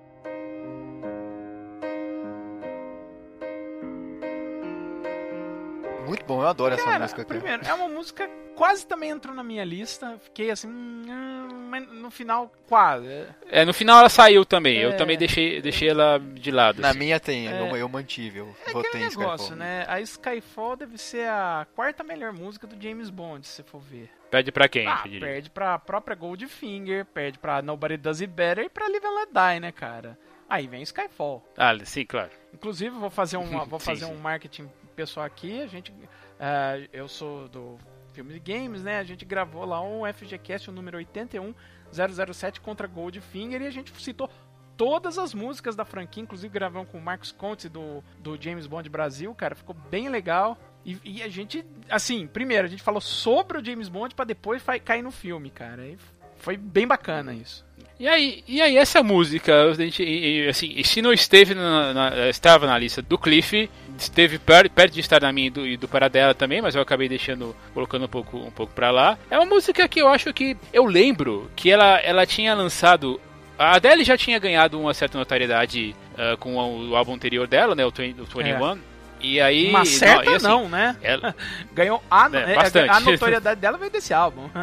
Muito bom, eu adoro essa Cara, música, cara. primeiro, é uma música quase também entrou na minha lista. Fiquei assim, hum, mas no final, quase. É, no final ela saiu também, É. eu também deixei, deixei ela de lado. Na assim. minha tem, É. eu, eu mantive, eu É votei aquele em negócio, Skyfall. né? A Skyfall deve ser a quarta melhor música do James Bond, se você for ver. Pede pra quem? Ah, perde pra própria Goldfinger, perde pra Nobody Does It Better e pra Live and Let Die, né, cara? Aí vem Skyfall. Ah, sim, claro. Inclusive, vou fazer, uma, vou Sim, fazer sim. um marketing pessoal aqui. A gente, ah, eu sou do filme de games, né? A gente gravou lá um FGCast, o número 81007 contra Goldfinger e a gente citou todas as músicas da franquia, inclusive gravamos com o Marcos Contes do, do James Bond Brasil, cara, ficou bem legal. E, e a gente, assim, primeiro a gente falou sobre o James Bond pra depois cair no filme, cara. E foi bem bacana isso. E aí, e aí essa música, gente, e- e, assim, se não esteve na, na- estava na lista do Cliff, esteve per- perto de estar na minha e do, e do Paradela também, mas eu acabei deixando, colocando um pouco, um pouco pra lá. É uma música que eu acho que, eu lembro que ela, ela tinha lançado, a Adele já tinha ganhado uma certa notoriedade ah, com o, álbum anterior dela, né, o, 20, o 21, e aí... Uma certa e assim, não, né? Ela, Ganhou a, É, é, bastante. a notoriedade dela veio desse álbum.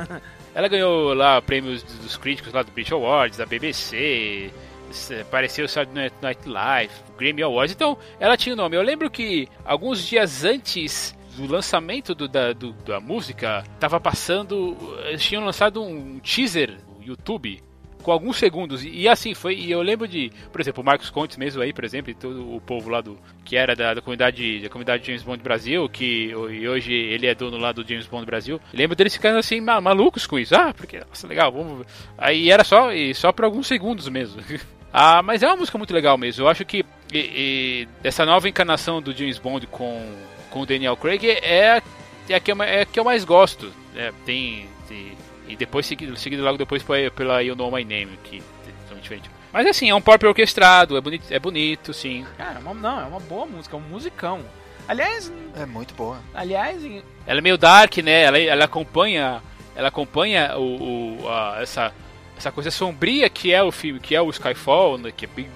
Ela ganhou lá prêmios dos críticos lá do British Awards, da BBC, apareceu Saturday Night Live, Grammy Awards, então ela tinha o nome. Eu lembro que alguns dias antes do lançamento do- da, do- da música, tava passando, eles tinham lançado um teaser no YouTube com alguns segundos. E, e assim foi. E eu lembro de, por exemplo, o Marcos Contes mesmo aí, por exemplo, e todo o povo lá do que era da, da comunidade da comunidade James Bond Brasil, que e hoje ele é dono lá do James Bond Brasil. Lembro deles ficando assim ma- malucos com isso. Ah, porque nossa, legal, vamos. Aí era só e só por alguns segundos mesmo. Ah, mas é uma música muito legal mesmo. Eu acho que e- e essa nova encarnação do James Bond com, com o Daniel Craig é, é a que eu, é a que eu mais gosto. É, tem, tem- e depois seguido, seguido logo depois pela, pela You Know My Name, que é totalmente diferente. Mas assim, é um pop orquestrado, é bonito, é bonito sim. Cara, é uma- não, é uma boa música, é um musicão. Aliás, É muito boa. aliás, em- Ela é meio dark, né? Ela, ela acompanha, ela acompanha o, o- a- essa, essa coisa sombria que é o filme, que é o Skyfall, né? que, é bem,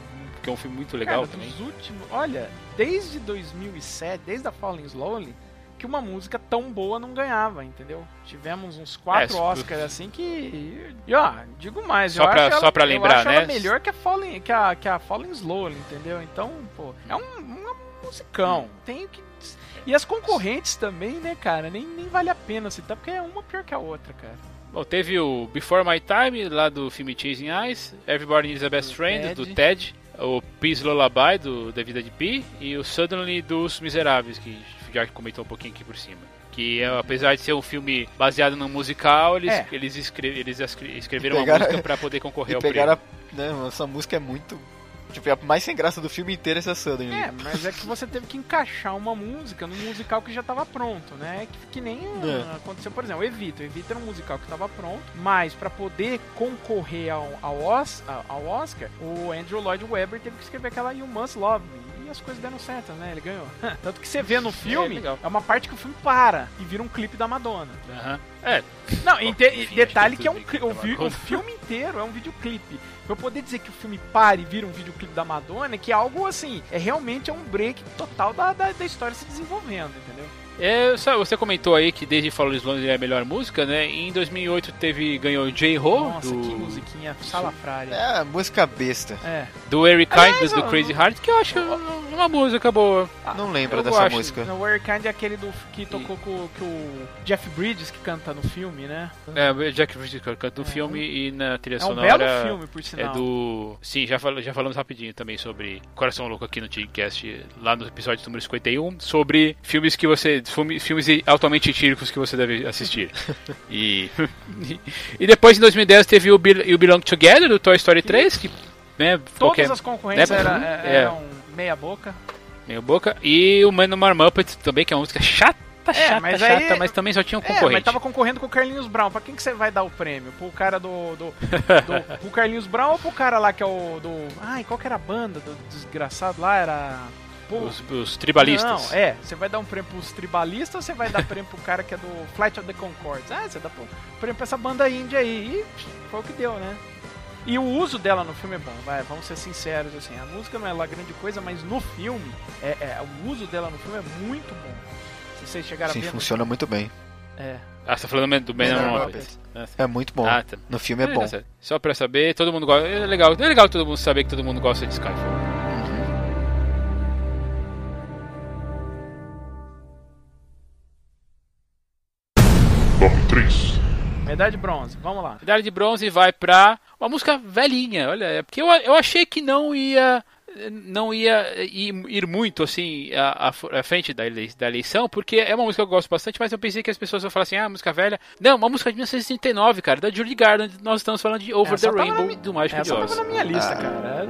que é um filme muito legal cara, também. dos últimos, olha, desde 2007, desde a Falling Slowly, que uma música tão boa não ganhava, entendeu? Tivemos uns quatro É, Oscars assim que, e ó, digo mais, Só eu pra- acho ela, só pra eu lembrar, ela né? melhor que a Falling, que a, que a Falling Slowly, entendeu? Então, pô, é um, um musicão, tem que e as concorrentes também, né, cara? Nem, nem vale a pena citar, porque é uma pior que a outra, cara. Bom, teve o Before My Time, lá do filme Chasing Eyes, Everybody Needs a Best Do Friend, Ted. do Ted. o Peace Lullaby do da vida de Pi e o Suddenly dos Miseráveis, que já comentou um pouquinho aqui por cima. Que é, apesar de ser um filme baseado no musical, eles, É. eles, escre- eles escre- escreveram pegaram- uma música pra poder concorrer E ao pegaram prêmio. a, né, essa música é muito. Tipo, a mais sem graça do filme inteiro é essa Suddenly. É, mas é que você teve que encaixar uma música num musical que já estava pronto, né? Que, que nem ah, aconteceu, por exemplo, o Evita. O Evita era um musical que estava pronto, mas para poder concorrer ao, ao, Os- ao Oscar, o Andrew Lloyd Webber teve que escrever aquela You Must Love Me. E as coisas deram certo, né? Ele ganhou. Tanto que você vê no filme, legal. é, uma parte que o filme para e vira um clipe da Madonna. Aham. É, Não, e, detalhe acho que é um, o, tá o filme inteiro é um videoclipe. Pra eu poder dizer que o filme para e vira um videoclipe da Madonna, é que é algo assim, é realmente é um break total da, da, da história se desenvolvendo, entendeu? É, você comentou aí que desde Follow Sloan é a melhor música, né? Em 2008 teve ganhou J-Ho Nossa, do que musiquinha salafrária. É, música besta. É. do Eric Kindness do Crazy Heart, que eu acho uma música boa. Não lembro eu dessa gosto. música. O Where Kind é aquele do, que tocou com, com o Jeff Bridges que canta no filme, né? É, o Jack Whittaker canta no filme e na trilha É um sonora belo filme, por é sinal. do sim já, fal- já falamos rapidinho também sobre Coração Louco aqui no Teamcast lá no episódio número 51 sobre filmes que você filme- filmes altamente etíricos que você deve assistir e e depois em 2010 teve o Be- You Belong Together do Toy Story 3 que né Todas qualquer as concorrências né, era- é. eram meia boca. meio boca e o Man no Mar Muppet também que é uma música chata chata mas chata aí- mas também só tinha um É, concorrente mas tava concorrendo com o Carlinhos Brown. Pra quem que você vai dar o prêmio? Pro cara do. do, do pro Carlinhos Brown ou pro cara lá que é o. do. Ai, qual que era a banda do desgraçado lá? Era. Pô, os, os tribalistas Não, é. Você vai dar um prêmio pros tribalistas ou você vai dar prêmio pro cara que é do Flight of the Concords? Ah, você dá prêmio pra essa banda índia aí. E foi o que deu, né? E o uso dela no filme é bom, vai, vamos ser sinceros, assim, a música não é lá grande coisa, mas no filme, é, é, o uso dela no filme é muito bom. Se vocês chegaram Sim, a ver. no- funciona muito bem. É. ah você tá falando do no no Muppet. Muppet Ah. É muito bom. Ah, tá. No filme é bom. Beleza. Só pra saber, todo mundo gosta. É legal, é legal todo mundo saber que todo mundo gosta de Skyfall. Top 3. Medalha de bronze, vamos lá. Medalha de bronze vai pra uma música velhinha, olha, é porque eu, eu achei que não ia não ia ir, muito assim à, à frente da, da eleição, porque é uma música que eu gosto bastante, mas eu pensei que as pessoas iam falar assim, ah, música velha. Não, uma música de 1939, cara, da Julie Garland. Nós estamos falando de Over Essa the na Rainbow mi- do Mágico de Essa Oz. tava na minha lista, Ah. cara.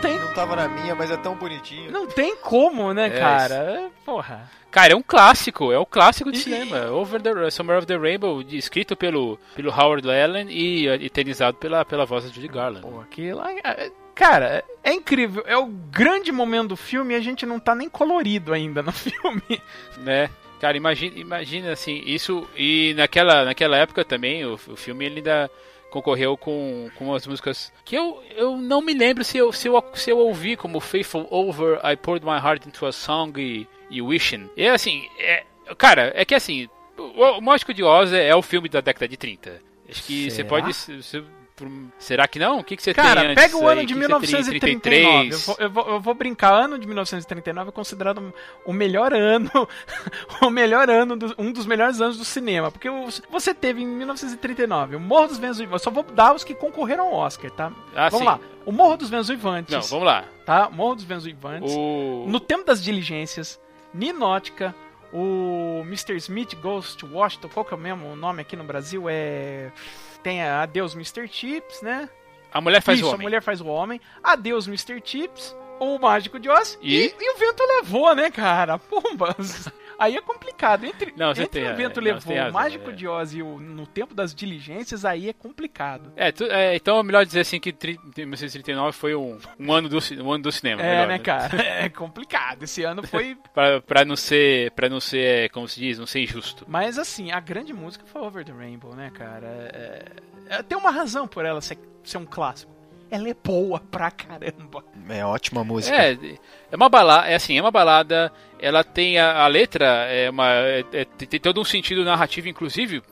Tem, Não tava na minha, mas é tão bonitinho. não tem como, né, É, cara? É, Porra. Cara, é um clássico, é um clássico de E- cinema. Over the Summer of the Rainbow, de- escrito pelo, pelo Howard Allen e eternizado pela, pela voz da Judy Garland. Pô, aquilo. é- é- Cara, é incrível. É o grande momento do filme e a gente não tá nem colorido ainda no filme. né? Cara, imagina, imagina assim, isso e naquela, naquela época também o, o filme ele ainda concorreu com, com as músicas que eu, eu não me lembro se eu, se, eu, se eu ouvi como Faithful Over, I Poured My Heart Into a Song e, e Wishing. E assim, é, cara, é que assim, o, o Mágico de Oz é, é o filme da década de 30. Acho que você Será? pode. se- se- por- será que não? O que, que você Cara, tem antes pega o ano aí? de O que que você teria? 1939. Eu 33? vou, eu, vou, eu vou brincar. Ano de 1939 é considerado o melhor ano. o melhor ano, do- um dos melhores anos do cinema. Porque você teve em 1939 o Morro dos Ventos Uivantes. Só vou dar os que concorreram ao Oscar, tá? Ah, Vamos sim. lá. O Morro dos Ventos Uivantes. Não, vamos lá. Tá? Morro dos Ventos Uivantes. O... No Tempo das Diligências, Ninótica, o Mr. Smith Goes to Washington, qual que é o mesmo nome aqui no Brasil? É. Tem a Adeus Mr. Chips, né? A mulher faz Isso, o a homem. mulher faz o homem. Adeus Mr. Chips, o Mágico de Oz E? e, e o vento levou, né, cara? Pombas. Aí é complicado. Entre, Não, você entre tem o vento razão, não, você levou, tem o razão, Mágico é. de Oz e o No Tempo das Diligências, aí é complicado. É, tu- é, então é melhor dizer assim que tri- 1939 foi um, um, ano, do, um ano do cinema. É, melhor, né, cara? É complicado. Esse ano foi Pra, pra não ser, pra não ser, é, como se diz, não ser injusto. Mas assim, a grande música foi Over the Rainbow, né, cara? É- é- tem uma razão por ela ser, ser um clássico. ela é boa pra caramba. É ótima música. É, é uma balada, é assim, é uma balada, ela tem a, a letra, é uma, é, é, tem todo um sentido narrativo, inclusive,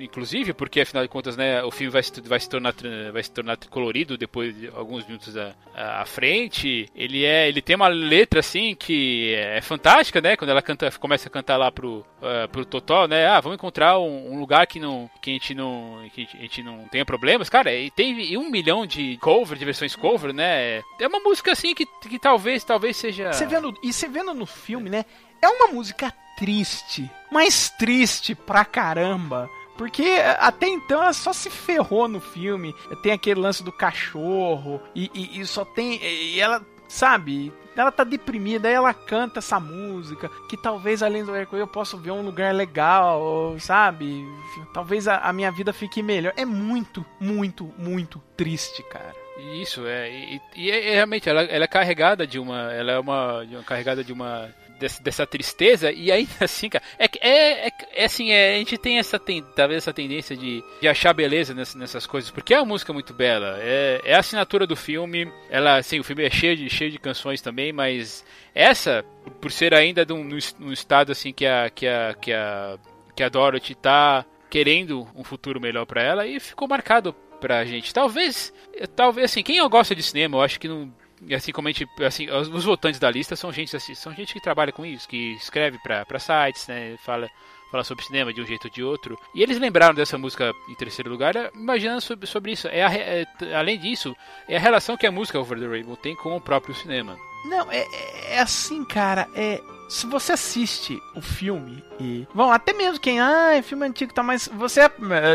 inclusive, porque afinal de contas, né, o filme vai se, vai se, tornar, vai se tornar colorido depois de alguns minutos à, à frente. Ele é, ele tem uma letra assim que é fantástica, né, quando ela canta, começa a cantar lá pro, uh, pro Totó, né, ah, vamos encontrar um, um, lugar que não, que a gente não, que a gente não tenha problemas, cara, e tem um milhão de cover, de versões cover, né, é uma música assim que, que talvez, talvez seja... Você vendo, e você vendo no filme, né? É uma música triste, mas triste pra caramba. Porque até então ela só se ferrou no filme. Tem aquele lance do cachorro. E, e, e só tem. E ela, sabe? Ela tá deprimida, aí ela canta essa música. Que talvez além do arco eu possa ver um lugar legal, sabe? Talvez a, a minha vida fique melhor. É muito, muito, muito triste, cara. Isso, é. E, e realmente, ela, ela, é carregada de uma. Ela é uma, uma carregada de uma. Dessa, dessa tristeza, e ainda assim, cara, é, é, é, é assim, é, a gente tem essa, tem, talvez essa tendência de, de achar beleza nessas, nessas coisas, porque é uma música muito bela, é, é a assinatura do filme, ela, assim, o filme é cheio de, cheio de canções também, mas essa, por ser ainda de um, num estado, assim, que a, que a, que a, que a Dorothy tá querendo um futuro melhor para ela, e ficou marcado pra gente. Talvez, talvez assim, quem gosta de cinema, eu acho que não assim como a gente, assim, os votantes da lista são gente assim, são gente que trabalha com isso, que escreve para sites, né, fala fala sobre cinema de um jeito ou de outro. E eles lembraram dessa música em terceiro lugar, imaginando sobre, sobre isso. É, a, é, além disso, é a relação que a música Over the Rainbow tem com o próprio cinema. Não, é, é assim, cara, é se você assiste o filme e. Bom, até mesmo quem. Ah, é filme antigo tá mais. Você. É,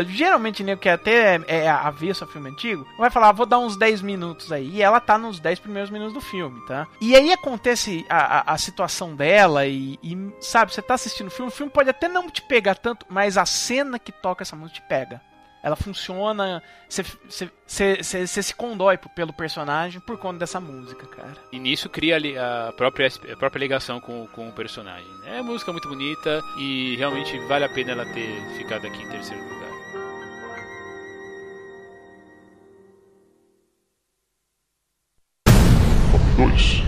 geralmente, né, que até é, é avesso a filme antigo, vai falar, ah, vou dar uns 10 minutos aí. E ela tá nos 10 primeiros minutos do filme, tá? E aí acontece a, a, a situação dela e, e, Sabe, você tá assistindo o filme, o filme pode até não te pegar tanto, mas a cena que toca essa música te pega. Ela funciona. Você se condói pelo personagem por conta dessa música, cara. E nisso cria a própria, a própria ligação com, com o personagem. É uma música muito bonita e realmente vale a pena ela ter ficado aqui em terceiro lugar.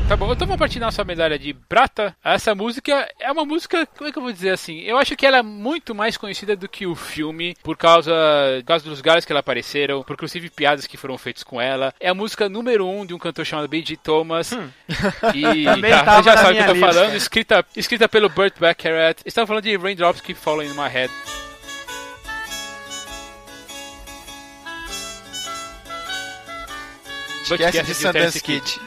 Tá bom, então vamos partir da nossa medalha de prata. Essa música é uma música, como é que eu vou dizer assim? Eu acho que ela é muito mais conhecida do que o filme, por causa, por causa dos lugares que ela apareceram, por inclusive piadas que foram feitas com ela. É a música número um de um cantor chamado B.G. Thomas. Hum. E tá, você já sabe o que eu tô lista. falando, escrita, escrita pelo Burt Bacharach. Estamos falando de Raindrops Keep Falling in My Head. Podcast de Sundance Kid.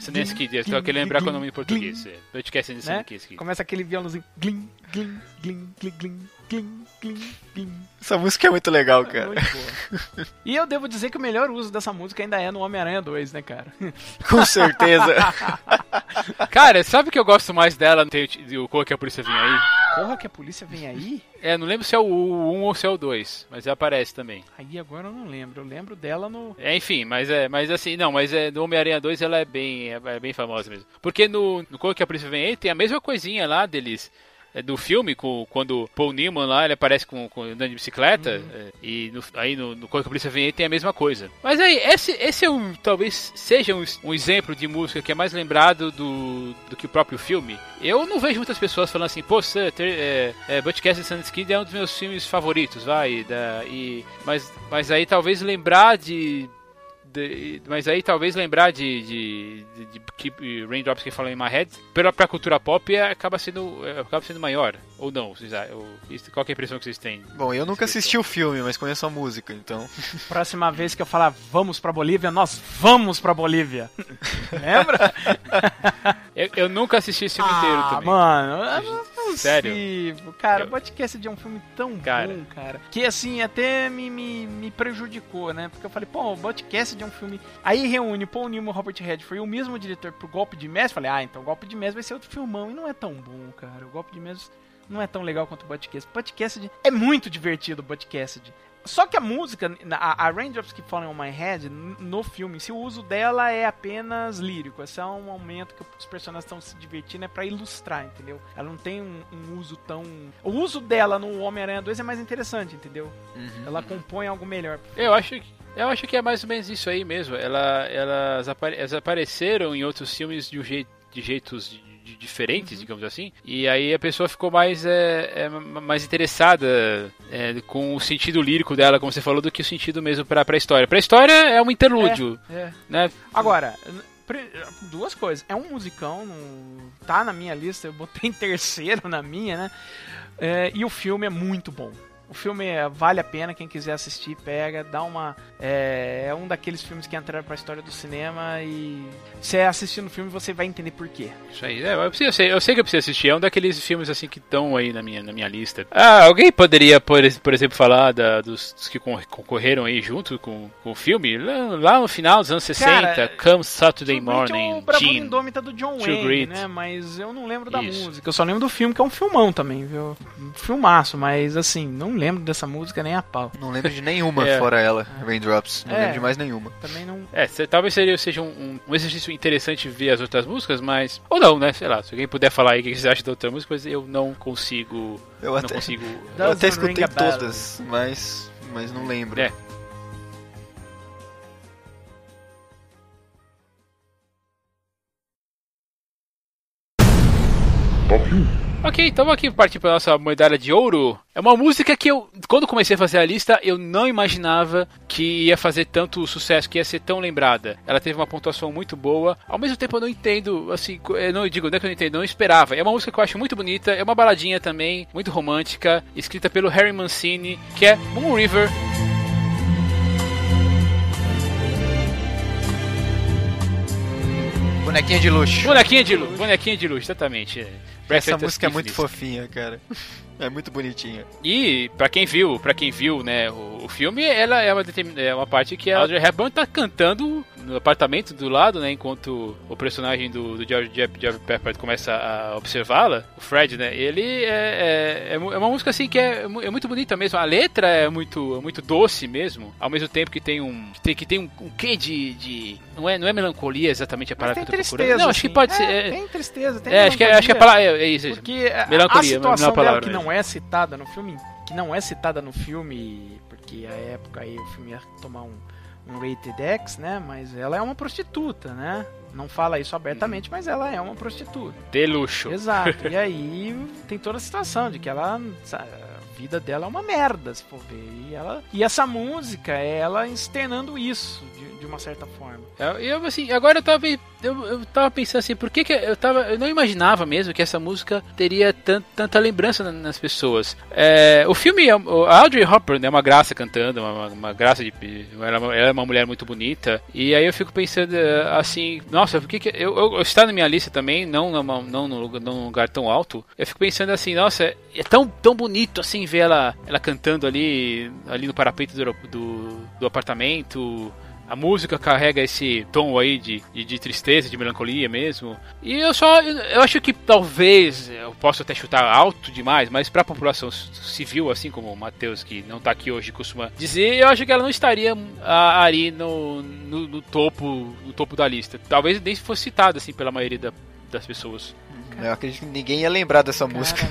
Sundance Kid, eu só queria lembrar qual é o nome em português. Podcast de Sundance Kid. Começa aquele violãozinho. Glim, glim, glim, glim, glim, glim, glim, glim. Essa música é muito legal, cara. É muito boa. e eu devo dizer que o melhor uso dessa música ainda é no Homem-Aranha 2, né, cara? Com certeza. cara, sabe que eu gosto mais dela no Corra que a Polícia Vem Aí? Corra que a Polícia Vem Aí? É, não lembro se é o 1 ou se é o 2, mas aparece também. Aí agora eu não lembro, eu lembro dela no... É, enfim, mas é, mas assim, não, mas é, no Homem-Aranha 2 ela é bem, é, é, bem famosa mesmo. Porque no, no Corra que a Polícia Vem Aí tem a mesma coisinha lá deles do filme, com, quando Paul Newman lá, ele aparece com, com andando de bicicleta, uhum. é, e no, aí no, no Quando a Polícia Vem tem a mesma coisa. Mas aí, esse, esse é um, talvez seja um, um exemplo de música que é mais lembrado do, do que o próprio filme. Eu não vejo muitas pessoas falando assim, pô, ter, é, é, Butchcast and Kid é um dos meus filmes favoritos, vai, da, e, mas, mas aí talvez lembrar de de, mas aí talvez lembrar de, de, de, de Keep Raindrops que falou em My Head, pela pra cultura pop é, acaba sendo, é, acaba sendo maior. Ou não, vocês, qual é a impressão que vocês têm? Bom, eu nunca assisti o filme, mas conheço a música, então. Próxima vez que eu falar vamos pra Bolívia, nós vamos pra Bolívia. Lembra? eu, eu, nunca assisti esse filme ah, inteiro também. Mano, Sério? Cara, o podcast de um filme tão cara. bom, cara. Que assim, até me, me, me prejudicou, né? Porque eu falei, pô, o podcast de um filme. Aí reúne Paul Newman e Robert Redford, o mesmo diretor pro Golpe de Mestre. Falei, ah, então o Golpe de Mestre vai ser outro filmão. E não é tão bom, cara. O Golpe de Mestre não é tão legal quanto o podcast. Podcast é muito divertido, o podcast. Só que a música, a, a Raindrops Keep Falling on My Head, no filme, se o uso dela é apenas lírico, esse é um momento que os personagens estão se divertindo, é para ilustrar, entendeu? Ela não tem um, um, uso tão. O uso dela no Homem-Aranha 2 é mais interessante, entendeu? Uhum. Ela compõe algo melhor. Eu acho que Eu acho que é mais ou menos isso aí mesmo. Ela, elas, apare, elas apareceram em outros filmes de, um jeito, de jeitos de, diferentes, uhum. digamos assim. E aí a pessoa ficou mais, é, é mais interessada é, com o sentido lírico dela, como você falou, do que o sentido mesmo pra, pra história. Pra história é um interlúdio. É, é. Né? Agora, duas coisas. É um musicão, tá na minha lista, eu botei em terceiro na minha, né? É, e o filme é muito bom. O filme é, vale a pena, quem quiser assistir, pega, dá uma. É, é um daqueles filmes que entraram pra história do cinema e. Você assistindo o filme, você vai entender por quê. Isso aí, é, eu, preciso, eu, sei, eu sei que eu preciso assistir. É um daqueles filmes assim que estão aí na minha, na minha lista. Ah, alguém poderia, por, por exemplo, falar da, dos, dos, que concorreram aí junto com, com o filme? Lá, lá, no final dos anos 60, Cara, Come Saturday Morning. O Jean, Indômita do John Wayne, né? Mas eu não lembro da Isso. música. Eu só lembro do filme, que é um filmão também, viu? Um filmaço, mas assim, não lembro dessa música nem a pau. Não lembro de nenhuma é. fora ela, Raindrops. Não é. lembro de mais nenhuma. Também não. É, talvez seria, seja um, um, exercício interessante ver as outras músicas, mas. Ou não, né? Sei lá, se alguém puder falar aí o que você acha da outra música, mas eu não consigo. Eu não até, consigo. eu até escutei todas, mas. Mas não lembro. É. 1 Ok, então aqui partir para nossa medalha de ouro. É uma música que eu, quando comecei a fazer a lista, eu não imaginava que ia fazer tanto sucesso, que ia ser tão lembrada. Ela teve uma pontuação muito boa. Ao mesmo tempo, eu não entendo, assim, eu não digo, não é que eu não entendo, não esperava. É uma música que eu acho muito bonita, é uma baladinha também, muito romântica, escrita pelo Harry Mancini, que é Moon River. Bonequinha de luxo. Bonequinha de luxo, bonequinha de luxo, exatamente. Essa música é muito fofinha, cara. É muito bonitinha. E para quem viu, para quem viu, né, o, o, filme, ela é uma é uma parte que a Audrey Hepburn tá cantando no apartamento do lado, né, enquanto o personagem do, do George, George Pepper começa a observá-la, o Fred, né, ele é, é, é, uma música assim que é, é muito bonita mesmo. A letra é muito, é muito doce mesmo, ao mesmo tempo que tem um que tem, que tem um, um quê de, de não é não é melancolia exatamente a palavra que eu tô procurando. Não, acho que pode ser. É, tem tristeza, tem é, acho que acho que a palavra é, é isso. Porque melancolia, a situação palavra, que não não é citada no filme, que não é citada no filme, porque a época aí o filme ia tomar um, um rated X, né? Mas ela é uma prostituta, né? Não fala isso abertamente, mas ela é uma prostituta. De luxo. Exato. e aí tem toda a situação de que ela a vida dela é uma merda, se for ver. E, ela, e essa música é ela externando isso, de uma certa forma. Eu, eu, assim, agora eu tava, eu, eu tava pensando assim, por que, que eu tava. Eu não imaginava mesmo que essa música teria tant, tanta lembrança nas pessoas. É, o filme, a Audrey Hopper é uma graça cantando, uma, uma graça de. Ela, ela, é uma mulher muito bonita. E aí eu fico pensando assim, nossa, por que, que eu, eu, está na minha lista também, não, não, não, num, lugar, num lugar tão alto. Eu fico pensando assim, nossa, é tão, tão bonito assim ver ela, ela cantando ali, ali no parapeito do, do, do apartamento. A música carrega esse tom aí de, de, de, tristeza, de melancolia mesmo. E eu só. Eu acho que talvez. Eu posso até chutar alto demais, mas pra população civil, assim como o Matheus, que não tá aqui hoje, costuma dizer, eu acho que ela não estaria ali no, no, no, topo, no topo da lista. Talvez nem fosse citada assim pela maioria da, das pessoas. Eu acredito que ninguém ia lembrar dessa Cara, música.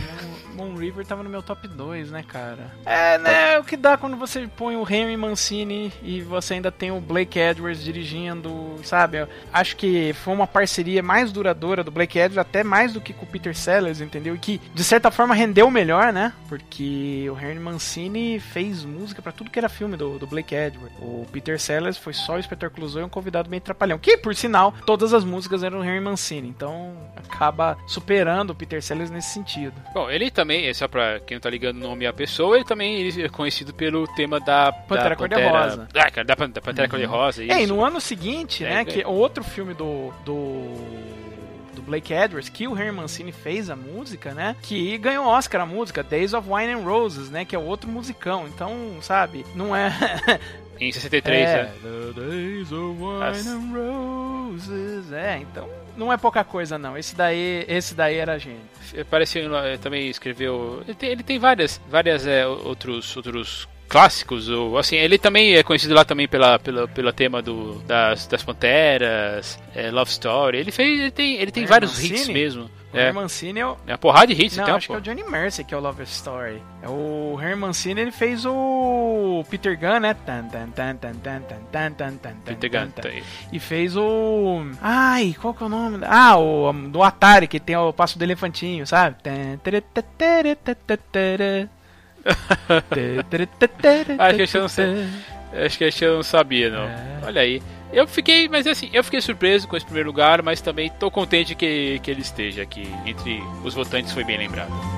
Moon River tava no meu top 2, né, cara? É, né? É o que dá quando você põe o Remy Mancini e você ainda tem o Blake Edwards dirigindo, sabe? Eu acho que foi uma parceria mais duradoura do Blake Edwards, até mais do que com o Peter Sellers, entendeu? E que, de certa forma, rendeu melhor, né? Porque o Remy Mancini fez música para tudo que era filme do, do Blake Edwards. O Peter Sellers foi só o Clouseau e um convidado bem trapalhão. Que, por sinal, todas as músicas eram do Henry Mancini. Então, acaba superando o Peter Sellers nesse sentido. Bom, ele também também, só pra quem não tá ligando o nome à pessoa, ele também é conhecido pelo tema da Pantera, Cor-de-Rosa. Ah, da, da, da Pantera uhum. Cor-de-Rosa. É, e no ano seguinte, é, né, é. que o outro filme do, do do Blake Edwards, que o Harry Mancini fez a música, né? Que ganhou Oscar a música, Days of Wine and Roses, né? Que é outro musicão. Então, sabe, não é. em 63, é. é. The Days of Wine As... and Roses. É, então não é pouca coisa não. Esse daí, esse daí era gente. Pareceu também escreveu, ele tem, ele tem várias, várias é, outros, outros clássicos. Ou, assim, ele também é conhecido lá também pela, pela, pela tema do, das, das Panteras, é, Love Story. Ele fez. Ele tem, ele tem É, vários Mancini? hits mesmo. É. Herman Cine é o... É a porrada de hits, Não, tem acho que é o Johnny Mercer que é o Love Story. É o Herman Cine, ele fez o Peter Gunn, né? Peter Gunn, tá aí. E fez o... Ai, qual que é o nome? Ah, o do Atari, que tem o passo do elefantinho, sabe? acho que a gente não sabia, não. É. Olha aí. Eu fiquei, mas assim, eu fiquei surpreso com esse primeiro lugar, mas também tô contente que, que ele esteja aqui. Entre os votantes foi bem lembrado.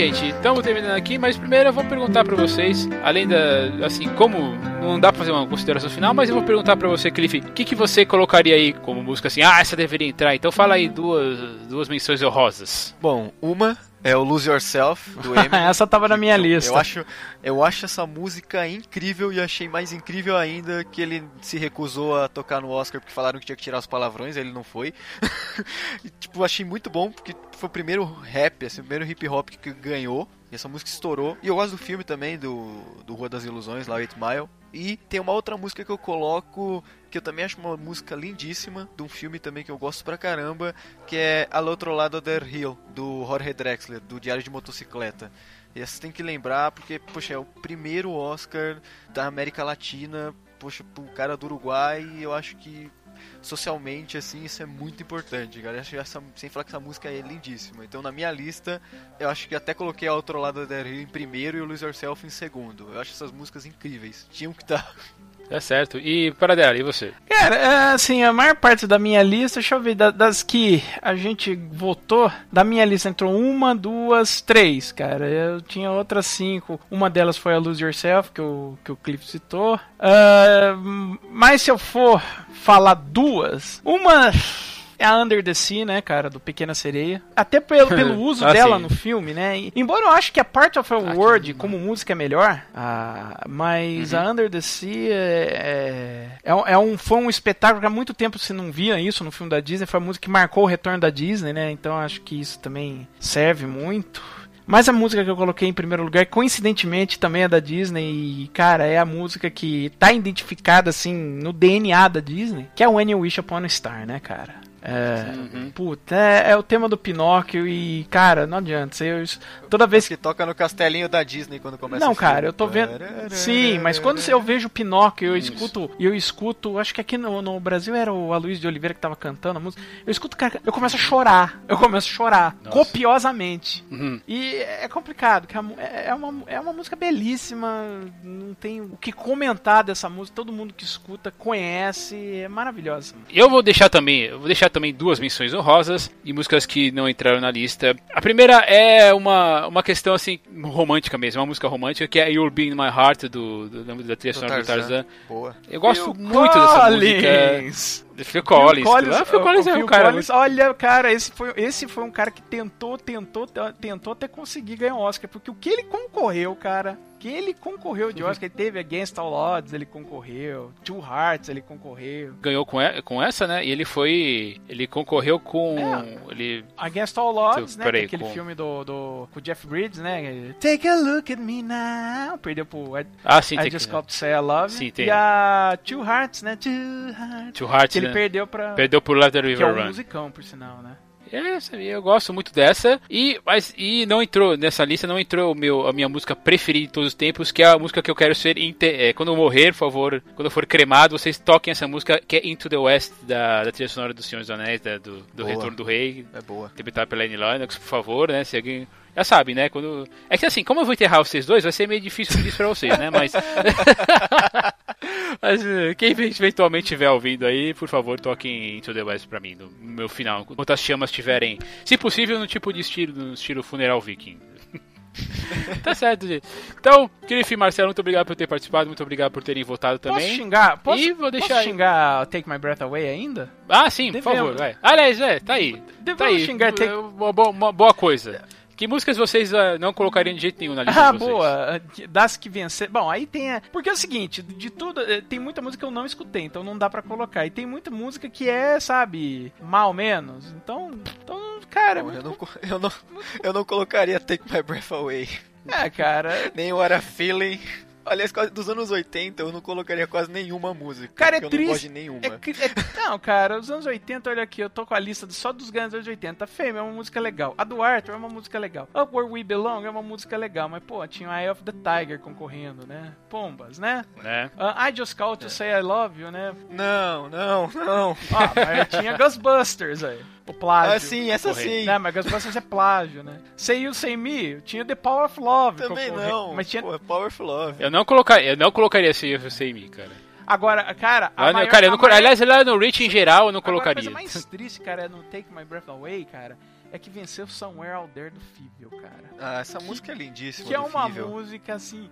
Gente. Estamos terminando aqui, mas primeiro eu vou perguntar pra vocês, além da, assim, como não dá pra fazer uma consideração final, mas eu vou perguntar pra você, Cliff, o que, que você colocaria aí como música assim? Ah, essa deveria entrar. Então fala aí duas, duas menções honrosas. Bom, uma é o Lose Yourself, do Eminem. Essa tava na minha Eu- lista. Eu acho, eu acho essa música incrível e achei mais incrível ainda que ele se recusou a tocar no Oscar porque falaram que tinha que tirar os palavrões, ele não foi. e, tipo, achei muito bom porque foi o primeiro rap, assim, o primeiro hip hop que ganhou. E essa música estourou. E eu gosto do filme também, do, do Rua das Ilusões, lá 8 Mile. E tem uma outra música que eu coloco, que eu também acho uma música lindíssima, de um filme também que eu gosto pra caramba, que é Al Outro Lado del Hill, do Jorge Drexler, do Diário de Motocicleta. E essa tem que lembrar, porque, poxa, é o primeiro Oscar da América Latina, poxa, pro cara do Uruguai, e eu acho que socialmente, assim, isso é muito importante, acho essa, sem falar que essa música é lindíssima. Então, na minha lista, eu acho que até coloquei a Outro Lado da Rio em primeiro e o Lose Yourself em segundo. Eu acho essas músicas incríveis. Tinham que estar. É certo. E para dela, e você? Cara, é, assim, a maior parte da minha lista, deixa eu ver, da- das que a gente votou, da minha lista entrou uma, duas, três, cara. Eu tinha outras cinco. Uma delas foi a Lose Yourself, que o, que o Cliff citou. Ah, mas se eu for falar duas, uma. É a Under the Sea, né, cara, do Pequena Sereia. Até pelo, pelo uso Ah, dela sim. no filme, né? E- embora eu acho que a Part of a Ah, World, como música, é melhor, ah, mas Uhum. a Under the Sea é, é, é um, foi um espetáculo que há muito tempo você não via isso no filme da Disney. Foi a música que marcou o retorno da Disney, né? Então acho que isso também serve muito. Mas a música que eu coloquei em primeiro lugar, coincidentemente, também é da Disney. E, cara, é a música que tá identificada, assim, no DNA da Disney, que é o When You Wish Upon a Star, né, cara? É, Uhum. puta, é, é o tema do Pinóquio e, cara, não adianta. você- Eu, toda vez que toca no castelinho da Disney quando começa não, cara, eu tô vendo. Sim, mas quando eu vejo Pinóquio, eu Isso. escuto, eu escuto, acho que aqui no, no Brasil era o Aloysio de Oliveira que tava cantando a música. Eu escuto, cara, eu começo a chorar. Eu começo a chorar Nossa. copiosamente. Uhum. E é complicado, que é é uma, é uma música belíssima, não tem o que comentar dessa música, todo mundo que escuta conhece, é maravilhosa. Eu vou deixar também, eu vou deixar também duas menções honrosas e músicas que não entraram na lista. A primeira é uma, uma questão assim romântica mesmo, uma música romântica que é You'll Be in My Heart do, do, da trilha sonora do Tarzan. Boa. Eu gosto Phil muito dessa música. Collins. Phil Collins. Phil Ah, Phil Collins é um Phil cara Collins, olha, cara, esse foi, esse foi um cara que tentou, tentou, tentou até conseguir ganhar um Oscar, porque o que ele concorreu, cara, que ele concorreu de Oscar, ele teve Against All Odds, ele concorreu, Two Hearts, ele concorreu. ganhou com, e- com essa, né? E ele foi. Ele concorreu com. É. Ele. Against All Odds, né, aquele com- filme do, do com o Jeff Bridges, né, Take a Look at Me Now, perdeu pro I, Ah, sim, I tem Just que. Called to Say I Love, Sim, tem. e a Two Hearts, né, Two Hearts, Two Hearts, que ele né? perdeu pra... Perdeu por Let the que é River um Run. musicão, por sinal, né. É, essa eu gosto muito dessa. E, mas, e não entrou nessa lista, não entrou o meu, a minha música preferida de todos os tempos, que é a música que eu quero ser. é, quando eu morrer, por favor, quando eu for cremado, vocês toquem essa música que é Into the West, da, da trilha sonora do Senhor dos Anéis, da- do, do. Retorno do Rei, É boa. interpretada pela Annie Lennox, por favor, né? Se alguém. Já sabe, né? Quando... É que assim, como eu vou enterrar vocês dois, vai ser meio difícil pedir isso pra vocês, né? Mas. Mas eh, quem eventualmente estiver ouvindo aí, por favor, toquem Into the West pra mim, no meu final. Enquanto as chamas estiverem, se possível, no tipo de estilo, no estilo funeral viking. tá certo, gente. Então, e Marcelo, muito obrigado por ter participado, muito obrigado por terem votado também. Posso xingar? Posso, E vou deixar posso aí. xingar Take My Breath Away ainda? Ah, sim, por Devemos. favor, vai. Aliás, é, tá aí. Devemos Tá aí. xingar Take- É Uma, boa- uma boa coisa. Que músicas vocês ah, não colocariam de jeito nenhum na lista Ah, de vocês? boa. Das que vencer. Bom, aí tem. A... Porque é o seguinte, de tudo. eh, Tem muita música que eu não escutei, então não dá pra colocar. E tem muita música que é, sabe, mal menos. Então. Então, cara. Bom, eu, não, eu, não, eu não colocaria Take My Breath Away. É, cara. Nem What a Feeling. Aliás, dos anos 80 eu não colocaria quase nenhuma música. Cara, é eu não gosto triste. de nenhuma. É, é- não, cara, os anos 80, olha aqui, eu tô com a lista de- só dos grandes anos 80. Fame é uma música legal. A do Arthur é uma música legal. Up Where We Belong é uma música legal. Mas, pô, tinha Eye of the Tiger concorrendo, né? Pombas, né? Né? Ah, I Just Called to Say I Love You, né? Não, não, não. Ah, mas tinha Ghostbusters aí. O plágio. Ah, sim, essa sim. Né, mas Ghostbusters é plágio, né? Say You, Say Me, tinha The Power of Love. Também concorrendo, não. Mas tinha... Pô, é Powerful Love. Eu não colocaria, eu não colocaria esse Eu Sei Me, cara. Agora, cara... a Lá maior- cara, eu não, maior- aliás, lá no Rich em geral eu não Agora, a colocaria. coisa mais triste, cara, no Take My Breath Away, cara, é que venceu Somewhere Out There do Fível, cara. Ah, essa música é lindíssima. Que é uma Fível. música, assim...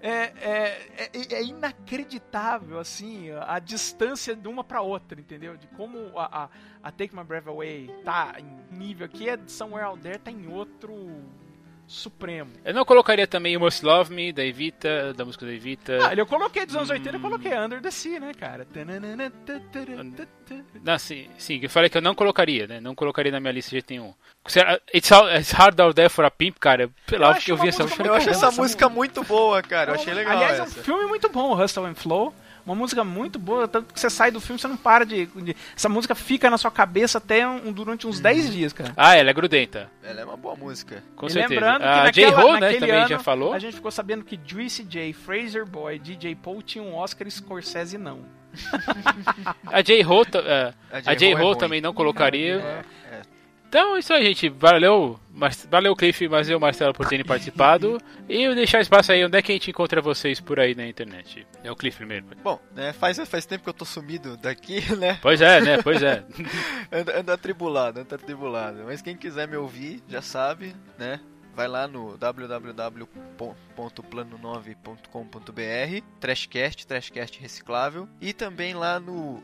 É, é, é, é inacreditável, assim, a distância de uma pra outra, entendeu? De como a, a, a Take My Breath Away tá em nível aqui, é Somewhere Out There tá em outro supremo. Eu não colocaria também You Must Love Me, da Evita, da música da Evita. Ah, eu coloquei dos anos 80, eu coloquei Under the Sea, né, cara? Não, sim, sim, eu falei que eu não colocaria, né? Não colocaria na minha lista de jeito nenhum. Se- It's, all- it's Hard Out There for a Pimp, cara. Sei lá, Eu eu vi essa música. Eu acho Nossa, essa música muito boa, cara. Eu achei legal Aliás, essa. é um filme muito bom, Hustle and Flow. Uma música muito boa, tanto que você sai do filme, você não para de. de- essa música fica na sua cabeça até um- durante uns 10 dias, cara. Ah, ela é grudenta, Ela é uma boa música. com e certeza. lembrando que a naquela, J-Ho, né, naquele também ano, já falou. A gente ficou sabendo que Juicy J, Fraser Boy, DJ Paul tinham um Oscar e Scorsese não. A J-Ho ta- é, A a J-Ho é também não colocaria. É. Então é isso aí, gente. Valeu, Mar valeu Cliff, valeu Marcelo por terem participado. e eu deixar espaço aí, onde é que a gente encontra vocês por aí na internet? É o Cliff primeiro. Bom, né, faz, faz tempo que eu tô sumido daqui, né? Pois é, né? Pois é. Anda, anda atribulado, anda atribulado. Mas quem quiser me ouvir, já sabe, né? Vai lá no www.plano9.com.br Trashcast, Trashcast reciclável. E também lá no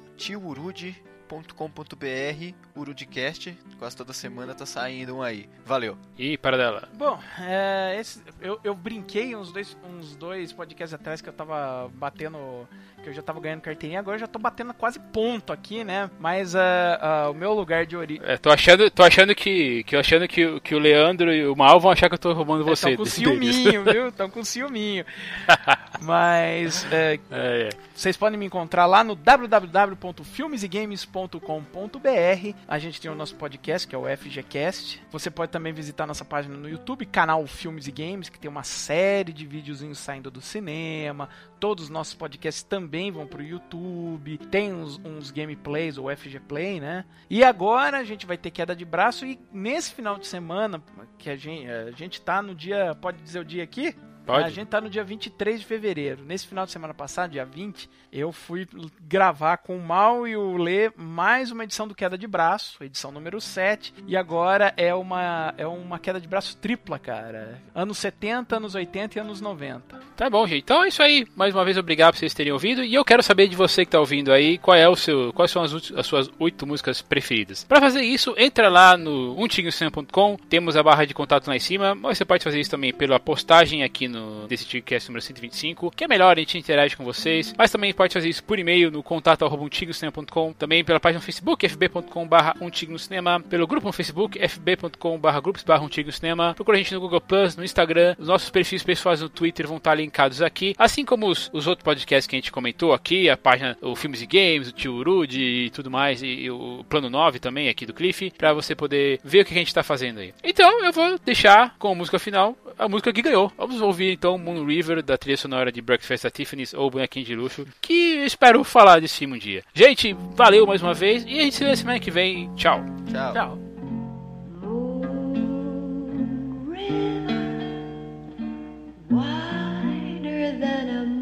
tiourud.com.br Urudcast. Quase toda semana tá saindo um aí. Valeu. E para dela. Bom, é, esse- eu, eu brinquei uns dois, uns dois podcasts atrás que eu tava batendo. Que eu já tava ganhando carteirinha, agora eu já tô batendo quase ponto aqui, né? Mas ah, ah, o meu lugar de origem. É, tô achando, tô achando que, que achando que, o- que o Leandro e o Mal vão achar que eu tô roubando você. Estão com deles. ciúminho, viu? Estão com ciúminho. Mas é, É, é. vocês podem me encontrar lá no www.filmesegames.com.br. A gente tem o nosso podcast, que é o FGCast. Você pode também visitar nossa página no YouTube, canal Filmes e Games, que tem uma série de videozinhos saindo do cinema. Todos os nossos podcasts também vão pro YouTube. Tem uns, uns gameplays, ou FG Play, né? E agora a gente vai ter queda de braço. E nesse final de semana, que a gente, a gente tá no dia. Pode dizer o dia aqui? Pode. A gente tá no dia 23 de fevereiro. Nesse final de semana passado, dia 20, eu fui gravar com o Mal e o Lê mais uma edição do Queda de Braço, edição número 7. E agora é uma, é uma queda de braço tripla, cara. Anos 70, anos 80 e anos 90. Tá bom, gente. Então é isso aí. Mais uma vez, obrigado por vocês terem ouvido. E eu quero saber de você que tá ouvindo aí, qual é o seu, quais são as, as suas oito músicas preferidas. Para fazer isso, entra lá no untinhocinema.com, temos a barra de contato lá em cima, mas você pode fazer isso também pela postagem aqui no desse Tigcast número 125, que é melhor, a gente interage com vocês, mas também pode fazer isso por e-mail no contato arroba untigocinema.com, também pela página no Facebook, fb.com barra untigocinema, pelo grupo no Facebook, fb.com barra grupos barra untigocinema, procura a gente no Google Plus, no Instagram, os nossos perfis pessoais no Twitter vão estar linkados aqui, assim como os, os outros podcasts que a gente comentou aqui, a página, o Filmes e Games, o Tio Rude e tudo mais, e, e o Plano 9 também aqui do Cliff, pra você poder ver o que a gente tá fazendo aí. Então eu vou deixar com a música final, a música que ganhou. Vamos ouvir então Moon River da trilha sonora de Breakfast at Tiffany's ou Bonequinho de Luxo, que eu espero falar desse filme um dia. Gente, valeu mais uma vez e a gente se vê semana que vem. Tchau. Tchau. Tchau. wider than a